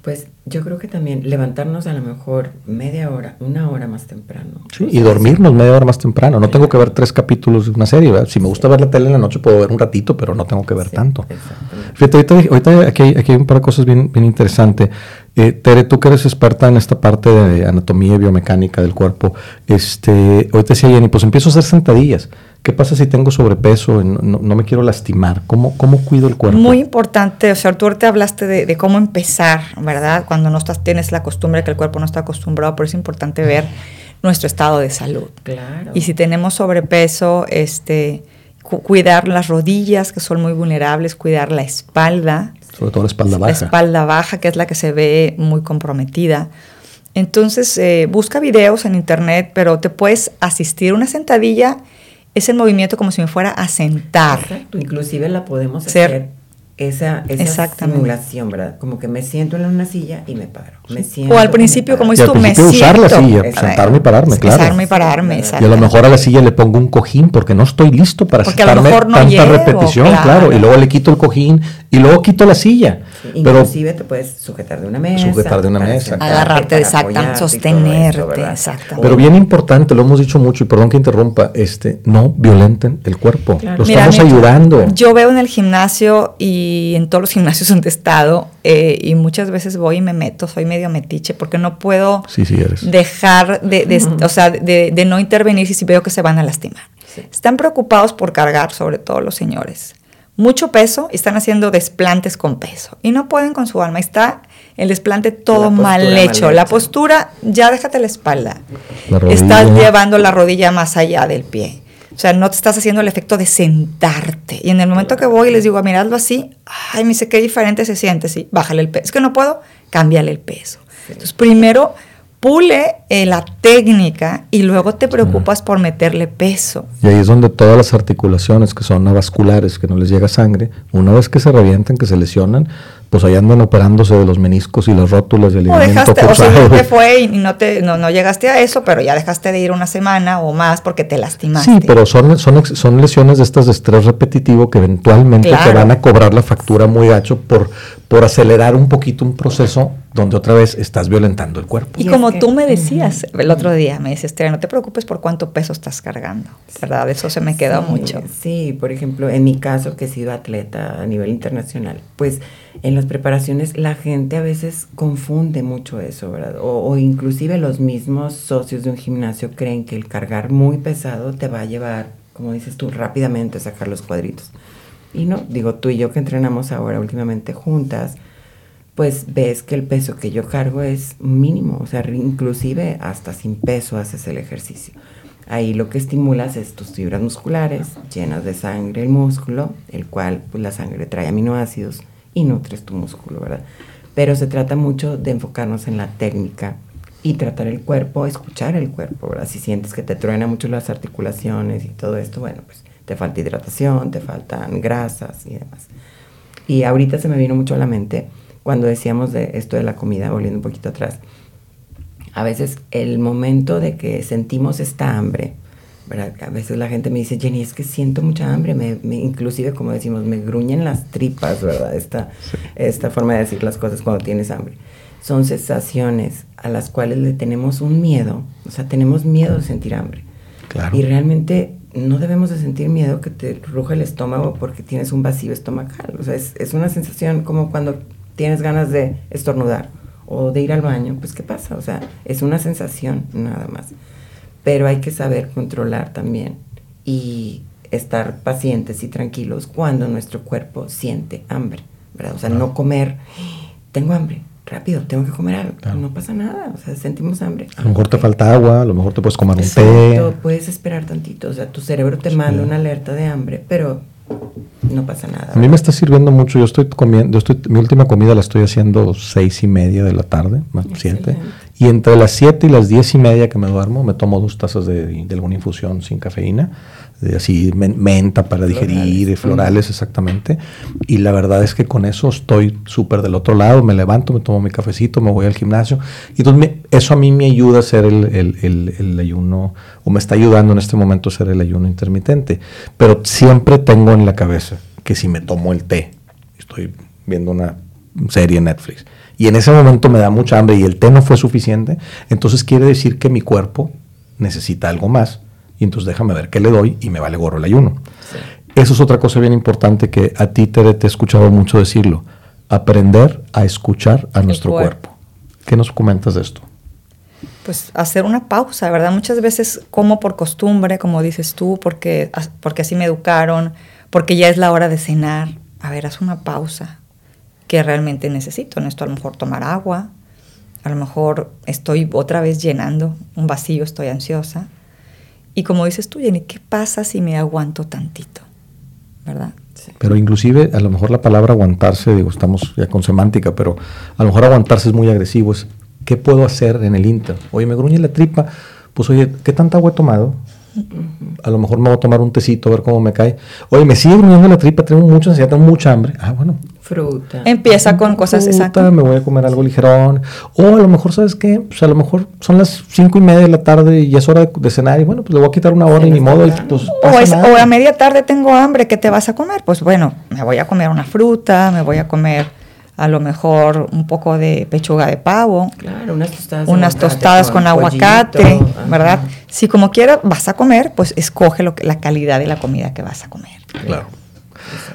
Pues yo creo que también levantarnos a lo mejor media hora, una hora más temprano. Sí, y dormirnos media hora más temprano. No tengo que ver tres capítulos de una serie. Si me gusta ver la tele en la noche, puedo ver un ratito, pero no tengo que ver tanto. Fíjate, ahorita, aquí, hay, un par de cosas bien, bien interesantes. Eh, Tere, tú que eres experta en esta parte de anatomía y biomecánica del cuerpo, este, ahorita decía Jenny, pues empiezo a hacer sentadillas. ¿Qué pasa si tengo sobrepeso? No, no, me quiero lastimar. ¿Cómo, ¿Cómo cuido el cuerpo? Muy importante. O sea, tú ahorita hablaste de, cómo empezar, ¿verdad? Cuando no estás, tienes la costumbre que el cuerpo no está acostumbrado, pero es importante ver nuestro estado de salud. Claro. Y si tenemos sobrepeso, este, cuidar las rodillas, que son muy vulnerables, cuidar la espalda. Sobre todo la espalda baja. La espalda baja, que es la que se ve muy comprometida. Entonces, eh, busca videos en internet, pero te puedes asistir una sentadilla es el movimiento como si me fuera a sentar. Exacto, inclusive la podemos hacer esa, esa simulación, ¿verdad? Como que me siento en una silla y me paro. Me siento o al principio, como dices tú, me siento. usar la silla, sentarme y pararme, claro. Sentarme y pararme, Y a lo mejor a la silla le pongo un cojín porque no estoy listo para porque sentarme tanta repetición, claro. Y luego le quito el cojín y luego quito la silla. Inclusive te puedes sujetar de una mesa. Sujetar de una mesa. Agarrarte, exactamente, sostenerte, exactamente. Pero bien importante, lo hemos dicho mucho y perdón que interrumpa, este, no violenten el cuerpo. Lo estamos ayudando. Yo veo en el gimnasio y en todos los gimnasios donde he estado eh, y muchas veces voy y me meto, soy medio metiche porque no puedo dejar de, o sea, de, no intervenir si veo que se van a lastimar. Están preocupados por cargar, sobre todo los señores mucho peso y están haciendo desplantes con peso. Y no pueden con su alma. Está el desplante todo mal hecho. la postura, ya déjate la espalda. estás llevando la rodilla más allá del pie. O sea, no te estás haciendo el efecto de sentarte. Y en el momento que voy y les digo, miradlo así, ay, me dice qué diferente se siente. Sí, bájale el peso. Es que no puedo, cámbiale el peso. Entonces, primero pule eh, la técnica y luego te preocupas por meterle peso. Y ahí es donde todas las articulaciones que son avasculares, que no les llega sangre, una vez que se revientan, que se lesionan, pues ahí andan operándose de los meniscos y las rótulas del ligamento o O te fue y no, te, no, llegaste a eso, pero ya dejaste de ir una semana o más porque te lastimaste. Sí, pero son, son, son lesiones de estas de estrés repetitivo que eventualmente te van a cobrar la factura muy gacho por, por acelerar un poquito un proceso donde otra vez estás violentando el cuerpo. Y, como tú me decías el otro día, me decías, no te preocupes por cuánto peso estás cargando, ¿verdad? Eso se me quedó mucho. Sí, por ejemplo, en mi caso, que he sido atleta a nivel internacional, pues en las preparaciones la gente a veces confunde mucho eso, ¿verdad? O, inclusive los mismos socios de un gimnasio creen que el cargar muy pesado te va a llevar, como dices tú, rápidamente a sacar los cuadritos. Y no, digo, tú y yo que entrenamos ahora últimamente juntas, pues ves que el peso que yo cargo es mínimo, o sea, inclusive hasta sin peso haces el ejercicio. Ahí lo que estimulas es tus fibras musculares, llenas de sangre el músculo, el cual pues la sangre trae aminoácidos y nutres tu músculo, ¿verdad? Pero se trata mucho de enfocarnos en la técnica y tratar el cuerpo, escuchar el cuerpo, ¿verdad? Si sientes que te truena mucho las articulaciones y todo esto, bueno, pues te falta hidratación, te faltan grasas y demás. Y ahorita se me vino mucho a la mente cuando decíamos de esto de la comida, volviendo un poquito atrás. A veces el momento de que sentimos esta hambre, a veces la gente me dice, Jenny, es que siento mucha hambre, me, inclusive como decimos, me gruñen las tripas, ¿verdad? Esta, esta forma de decir las cosas cuando tienes hambre. Son sensaciones a las cuales le tenemos un miedo, o sea, tenemos miedo de sentir hambre. Y realmente no debemos de sentir miedo que te ruja el estómago porque tienes un vacío estomacal. O sea, es, es una sensación como cuando tienes ganas de estornudar o de ir al baño, pues ¿qué pasa? O sea, es una sensación nada más pero hay que saber controlar también y estar pacientes y tranquilos cuando nuestro cuerpo siente hambre, ¿verdad? O sea, no comer, tengo hambre, rápido, tengo que comer algo. No pasa nada, o sea, sentimos hambre. A lo mejor te falta agua, a lo mejor te puedes comer un té. Puedes esperar tantito, o sea, tu cerebro te manda una alerta de hambre, pero no pasa nada. A mí me está sirviendo mucho. Yo estoy comiendo, estoy, mi última comida la estoy haciendo seis y media de la tarde, más siete. Y entre las siete y las diez y media que me duermo, me tomo dos tazas de, de alguna infusión sin cafeína de así menta para digerir, florales, exactamente. Y la verdad es que con eso estoy súper del otro lado, me levanto, me tomo mi cafecito, me voy al gimnasio. Y entonces eso a mí me ayuda a hacer el, el, el, ayuno, o me está ayudando en este momento a hacer el ayuno intermitente. Pero siempre tengo en la cabeza que si me tomo el té, estoy viendo una serie en Netflix, y en ese momento me da mucha hambre y el té no fue suficiente, entonces quiere decir que mi cuerpo necesita algo más y entonces déjame ver qué le doy y me vale gorro el ayuno. Eso es otra cosa bien importante que a ti, Tere, te he escuchado mucho decirlo. Aprender a escuchar a nuestro cuerpo. ¿Qué nos comentas de esto? Pues hacer una pausa, ¿verdad? Muchas veces como por costumbre, como dices tú, porque, porque así me educaron, porque ya es la hora de cenar. A ver, haz una pausa que realmente necesito. Necesito a lo mejor tomar agua, a lo mejor estoy otra vez llenando un vacío, estoy ansiosa y como dices tú, Jenny, ¿qué pasa si me aguanto tantito? ¿Verdad? Pero inclusive, a lo mejor la palabra aguantarse, digo, estamos ya con semántica, pero a lo mejor aguantarse es muy agresivo. Es, ¿qué puedo hacer en el Inter? Oye, me gruñe la tripa. Pues oye, ¿qué tanta agua he tomado? A lo mejor me voy a tomar un tecito a ver cómo me cae. Oye, me sigue gruñendo la tripa, tengo mucha ansiedad, tengo mucha hambre. Ah, bueno, Fruta. Empieza con cosas exactas. Me voy a comer algo ligerón. O a lo mejor, ¿sabes qué? Pues a lo mejor son las cinco y media de la tarde y es hora de, cenar. Y bueno, pues le voy a quitar una hora y ni modo. pues, o, a media tarde tengo hambre, ¿qué te vas a comer? Pues bueno, me voy a comer una fruta, me voy a comer a lo mejor un poco de pechuga de pavo. Claro, unas tostadas. Unas tostadas con, aguacate, ¿verdad? Si como quieras vas a comer, pues escoge lo que, la calidad de la comida que vas a comer. Claro.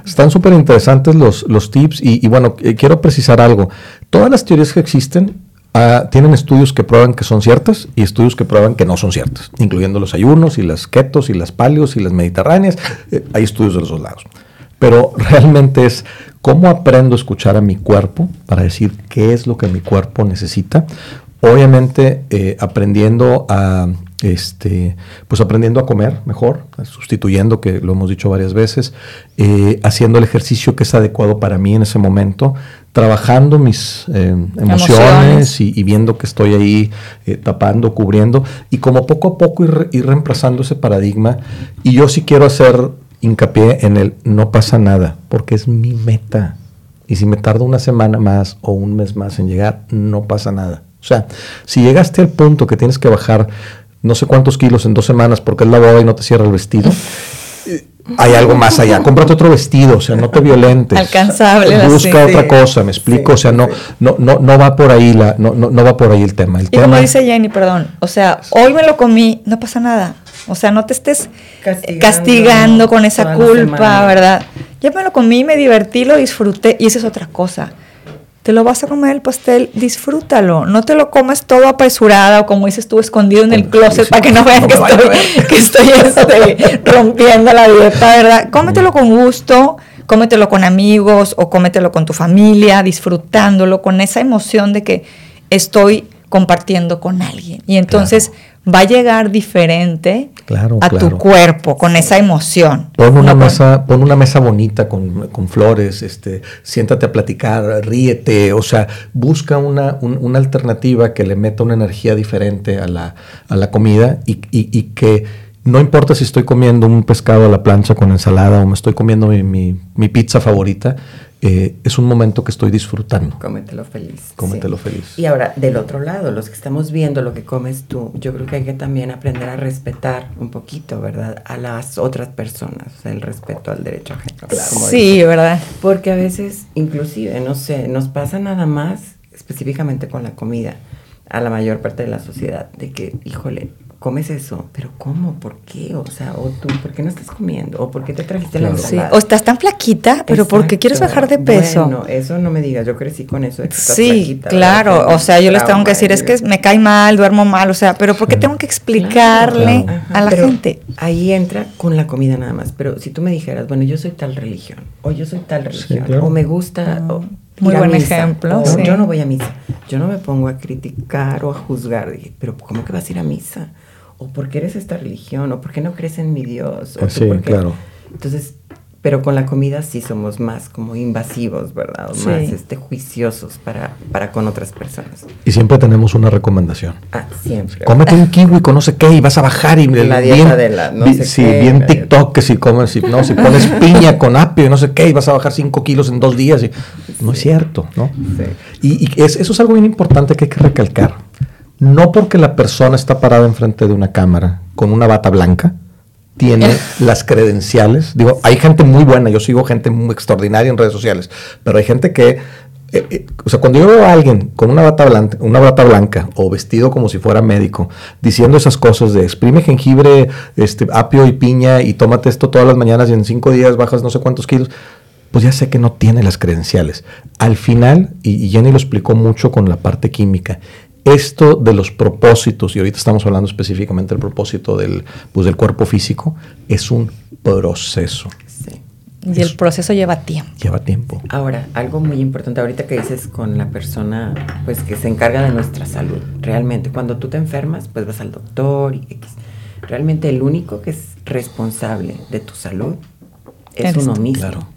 Están súper interesantes los, los tips y, bueno, eh, quiero precisar algo. Todas las teorías que existen ah, tienen estudios que prueban que son ciertas y estudios que prueban que no son ciertas, incluyendo los ayunos y las ketos y las palios y las mediterráneas. Eh, hay estudios de los dos lados. Pero realmente es cómo aprendo a escuchar a mi cuerpo para decir qué es lo que mi cuerpo necesita. Obviamente eh, aprendiendo a este, pues aprendiendo a comer mejor, sustituyendo, que lo hemos dicho varias veces, eh, haciendo el ejercicio que es adecuado para mí en ese momento, trabajando mis eh, emociones, Y, viendo que estoy ahí eh, tapando, cubriendo, y como poco a poco ir, reemplazando ese paradigma. Y yo sí quiero hacer hincapié en el no pasa nada, porque es mi meta. Y si me tardo una semana más o un mes más en llegar, no pasa nada. O sea, si llegaste al punto que tienes que bajar no sé cuántos kilos en dos semanas porque es la boda y no te cierra el vestido. Hay algo más allá. Cómprate otro vestido, o sea, no te violentes. Alcanzable. Busca otra cosa, me explico, o sea, no, no, no, no va por ahí la, no, no, va por ahí el tema. y como dice Jenny, perdón, o sea, hoy me lo comí, no pasa nada. O sea, no te estés castigando, con esa culpa, ¿verdad? Ya me lo comí, me divertí, lo disfruté y esa es otra cosa te lo vas a comer el pastel, disfrútalo. No te lo comes todo apresurada o como dices tú, escondido en el closet para que no vean que estoy, este, rompiendo la dieta, ¿verdad? Cómetelo con gusto, cómetelo con amigos o cómetelo con tu familia, disfrutándolo, con esa emoción de que estoy compartiendo con alguien. Y entonces va a llegar diferente a tu cuerpo, con esa emoción. Pon una, mesa, pon una mesa bonita con, flores, este, siéntate a platicar, ríete, o sea, busca una, una alternativa que le meta una energía diferente a la, a la comida y, y, que no importa si estoy comiendo un pescado a la plancha con ensalada o me estoy comiendo mi, mi, mi pizza favorita, eh, es un momento que estoy disfrutando. Cómetelo feliz. Cómetelo feliz. Y ahora, del otro lado, los que estamos viendo lo que comes tú, yo creo que hay que también aprender a respetar un poquito, ¿verdad? A las otras personas, el respeto al derecho ajeno. Sí, ¿verdad? Porque a veces, inclusive, no sé, nos pasa nada más específicamente con la comida a la mayor parte de la sociedad, de que, híjole, comes eso, pero ¿cómo? ¿Por qué? O sea, o tú, ¿por qué no estás comiendo? ¿O por qué te trajiste la ensalada? Sí. O estás tan flaquita, pero porque quieres bajar de peso. Bueno, eso no me digas, yo crecí con eso. sí, claro, o sea, yo les tengo que decir, es que me cae mal, duermo mal, o sea, pero ¿por qué tengo que explicarle a la gente? Ahí entra con la comida nada más, pero si tú me dijeras, bueno, yo soy tal religión, o yo soy tal religión, o me gusta... Ah, muy buen ejemplo. Yo no voy a misa. Yo no me pongo a criticar o a juzgar. pero ¿cómo que vas a ir a misa? O por qué eres esta religión, o por qué no crees en mi Dios. O sí, claro. Entonces, pero con la comida sí somos más como invasivos, ¿verdad? O más este, juiciosos para, para con otras personas. Y siempre tenemos una recomendación. Ah, siempre. Cómete un kiwi con no sé qué y vas a bajar y la dieta de la no sé sí, bien TikTok que si comes, si, no, si pones piña con apio y no sé qué y vas a bajar 5 kilos en dos días. Y, no es cierto, ¿no? Sí. Y, eso es algo bien importante que hay que recalcar no porque la persona está parada enfrente de una cámara con una bata blanca, tiene las credenciales. Digo, hay gente muy buena, yo sigo gente muy extraordinaria en redes sociales, pero hay gente que, eh, eh, o sea, cuando yo veo a alguien con una bata, blanca, una bata blanca o vestido como si fuera médico, diciendo esas cosas de exprime jengibre, este, apio y piña y tómate esto todas las mañanas y en cinco días bajas no sé cuántos kilos, pues ya sé que no tiene las credenciales. Al final, y Jenny lo explicó mucho con la parte química, esto de los propósitos, y ahorita estamos hablando específicamente del propósito del, pues, del cuerpo físico, es un proceso. Sí. Y el proceso lleva tiempo. Lleva tiempo. Ahora, algo muy importante ahorita que dices con la persona pues que se encarga de nuestra salud. Realmente, cuando tú te enfermas, pues vas al doctor y X. Realmente el único que es responsable de tu salud es uno mismo. Claro.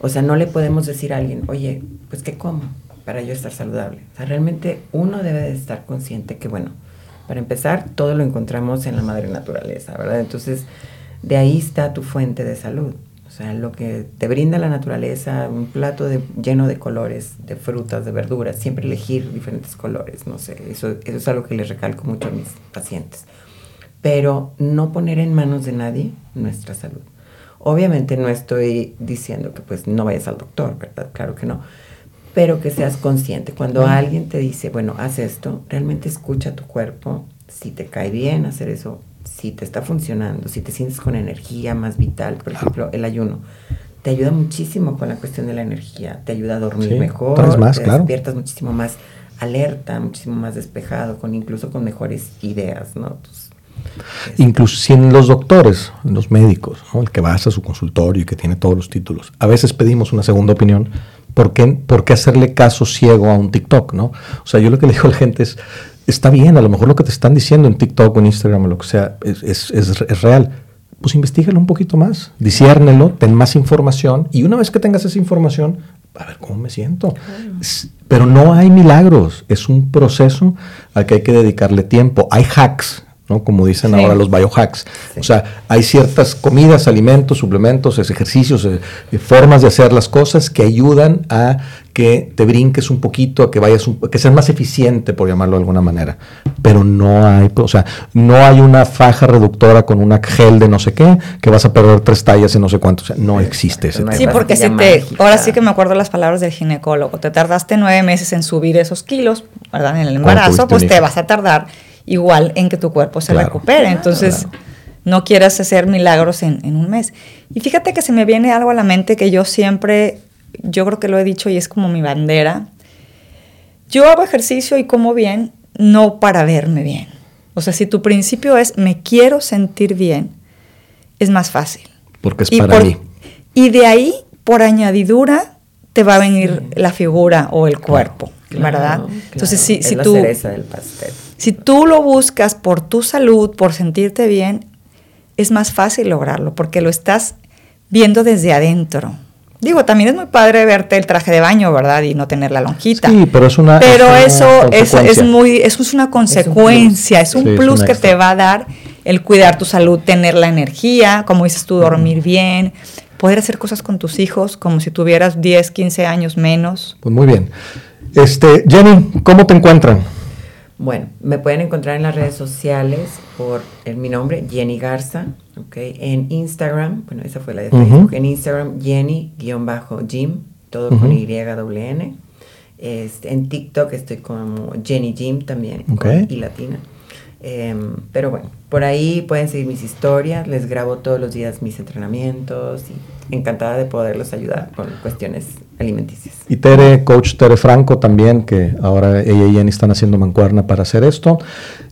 O sea, no le podemos decir a alguien, oye, pues ¿qué como? Para yo estar saludable. O sea, realmente uno debe de estar consciente que, bueno, para empezar, todo lo encontramos en la madre naturaleza, ¿verdad? Entonces, de ahí está tu fuente de salud. O sea, lo que te brinda la naturaleza, un plato lleno de colores, de frutas, de verduras, siempre elegir diferentes colores, no sé, eso, eso es algo que les recalco mucho a mis pacientes. Pero no poner en manos de nadie nuestra salud. Obviamente no estoy diciendo que pues no vayas al doctor, ¿verdad? Claro que no pero que seas consciente. Cuando alguien te dice, bueno, haz esto, realmente escucha tu cuerpo, si te cae bien hacer eso, si te está funcionando, si te sientes con energía más vital, por ejemplo, el ayuno, te ayuda muchísimo con la cuestión de la energía, te ayuda a dormir mejor, más, te despiertas muchísimo más alerta, muchísimo más despejado, con incluso con mejores ideas, ¿no? Incluso si en los doctores, en los médicos, el que vas a su consultorio y que tiene todos los títulos, a veces pedimos una segunda opinión ¿por qué, hacerle caso ciego a un TikTok, no? O sea, yo lo que le digo a la gente es, está bien, a lo mejor lo que te están diciendo en TikTok o en Instagram o lo que sea es, real. Pues investigalo un poquito más, disiérnelo, ten más información y una vez que tengas esa información, a ver cómo me siento. Pero no hay milagros, es un proceso al que hay que dedicarle tiempo. Hay hacks, ¿no? Como dicen ahora los biohacks. O sea, hay ciertas comidas, alimentos, suplementos, ejercicios, eh, eh, formas de hacer las cosas que ayudan a que te brinques un poquito, a que vayas que seas más eficiente, por llamarlo de alguna manera. Pero no hay, o sea, no hay una faja reductora con una gel de no sé qué, que vas a perder tres tallas y no sé cuánto. O sea, no existe ese Sí, porque si te, ahora sí que me acuerdo las palabras del ginecólogo, te tardaste nueve meses en subir esos kilos, ¿verdad? En el embarazo, pues te vas a tardar igual en que tu cuerpo se recupere. Entonces, no quieras hacer milagros en, un mes. Y fíjate que se me viene algo a la mente que yo siempre, yo creo que lo he dicho y es como mi bandera. Yo hago ejercicio y como bien, no para verme bien. O sea, si tu principio es me quiero sentir bien, es más fácil. Porque es para mí. Y de ahí, por añadidura, te va a venir la figura o el cuerpo, ¿verdad? Entonces, si, si la tú... Cereza del pastel. Si tú lo buscas por tu salud, por sentirte bien, es más fácil lograrlo porque lo estás viendo desde adentro. Digo, también es muy padre verte el traje de baño, ¿verdad? Y no tener la lonjita. Sí, pero es una. Pero eso es, es, muy, eso es una consecuencia, es un plus, que te va a dar el cuidar tu salud, tener la energía, como dices tú, dormir bien, poder hacer cosas con tus hijos como si tuvieras 10, 15 años menos. Pues muy bien. Este, Jenny, ¿cómo te encuentran? Bueno, me pueden encontrar en las redes sociales por mi nombre, Jenny Garza, okay, en Instagram, bueno, esa fue la de Facebook, en Instagram, Jenny-Jim, todo con Y-N. Este, en TikTok estoy como Jenny Jim también, y latina. Em, pero bueno, por ahí pueden seguir mis historias, les grabo todos los días mis entrenamientos y encantada de poderlos ayudar con cuestiones alimenticias. Y Tere, coach Tere Franco también, que ahora ella y Jenny están haciendo mancuerna para hacer esto.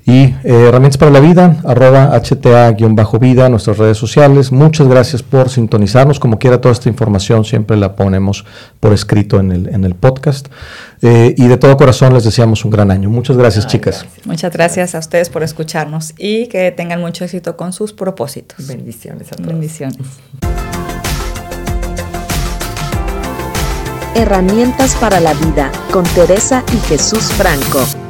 Y eh, herramientas para la vida, arroba HTA-vida, nuestras redes sociales. Muchas gracias por sintonizarnos. Como quiera, toda esta información siempre la ponemos por escrito en el, en el podcast. Eh, y de todo corazón les deseamos un gran año. Muchas gracias, chicas. Muchas gracias a ustedes por escucharnos y que tengan mucho éxito con sus propósitos. Bendiciones a todos. Bendiciones. Herramientas para la vida con Teresa y Jesús Franco.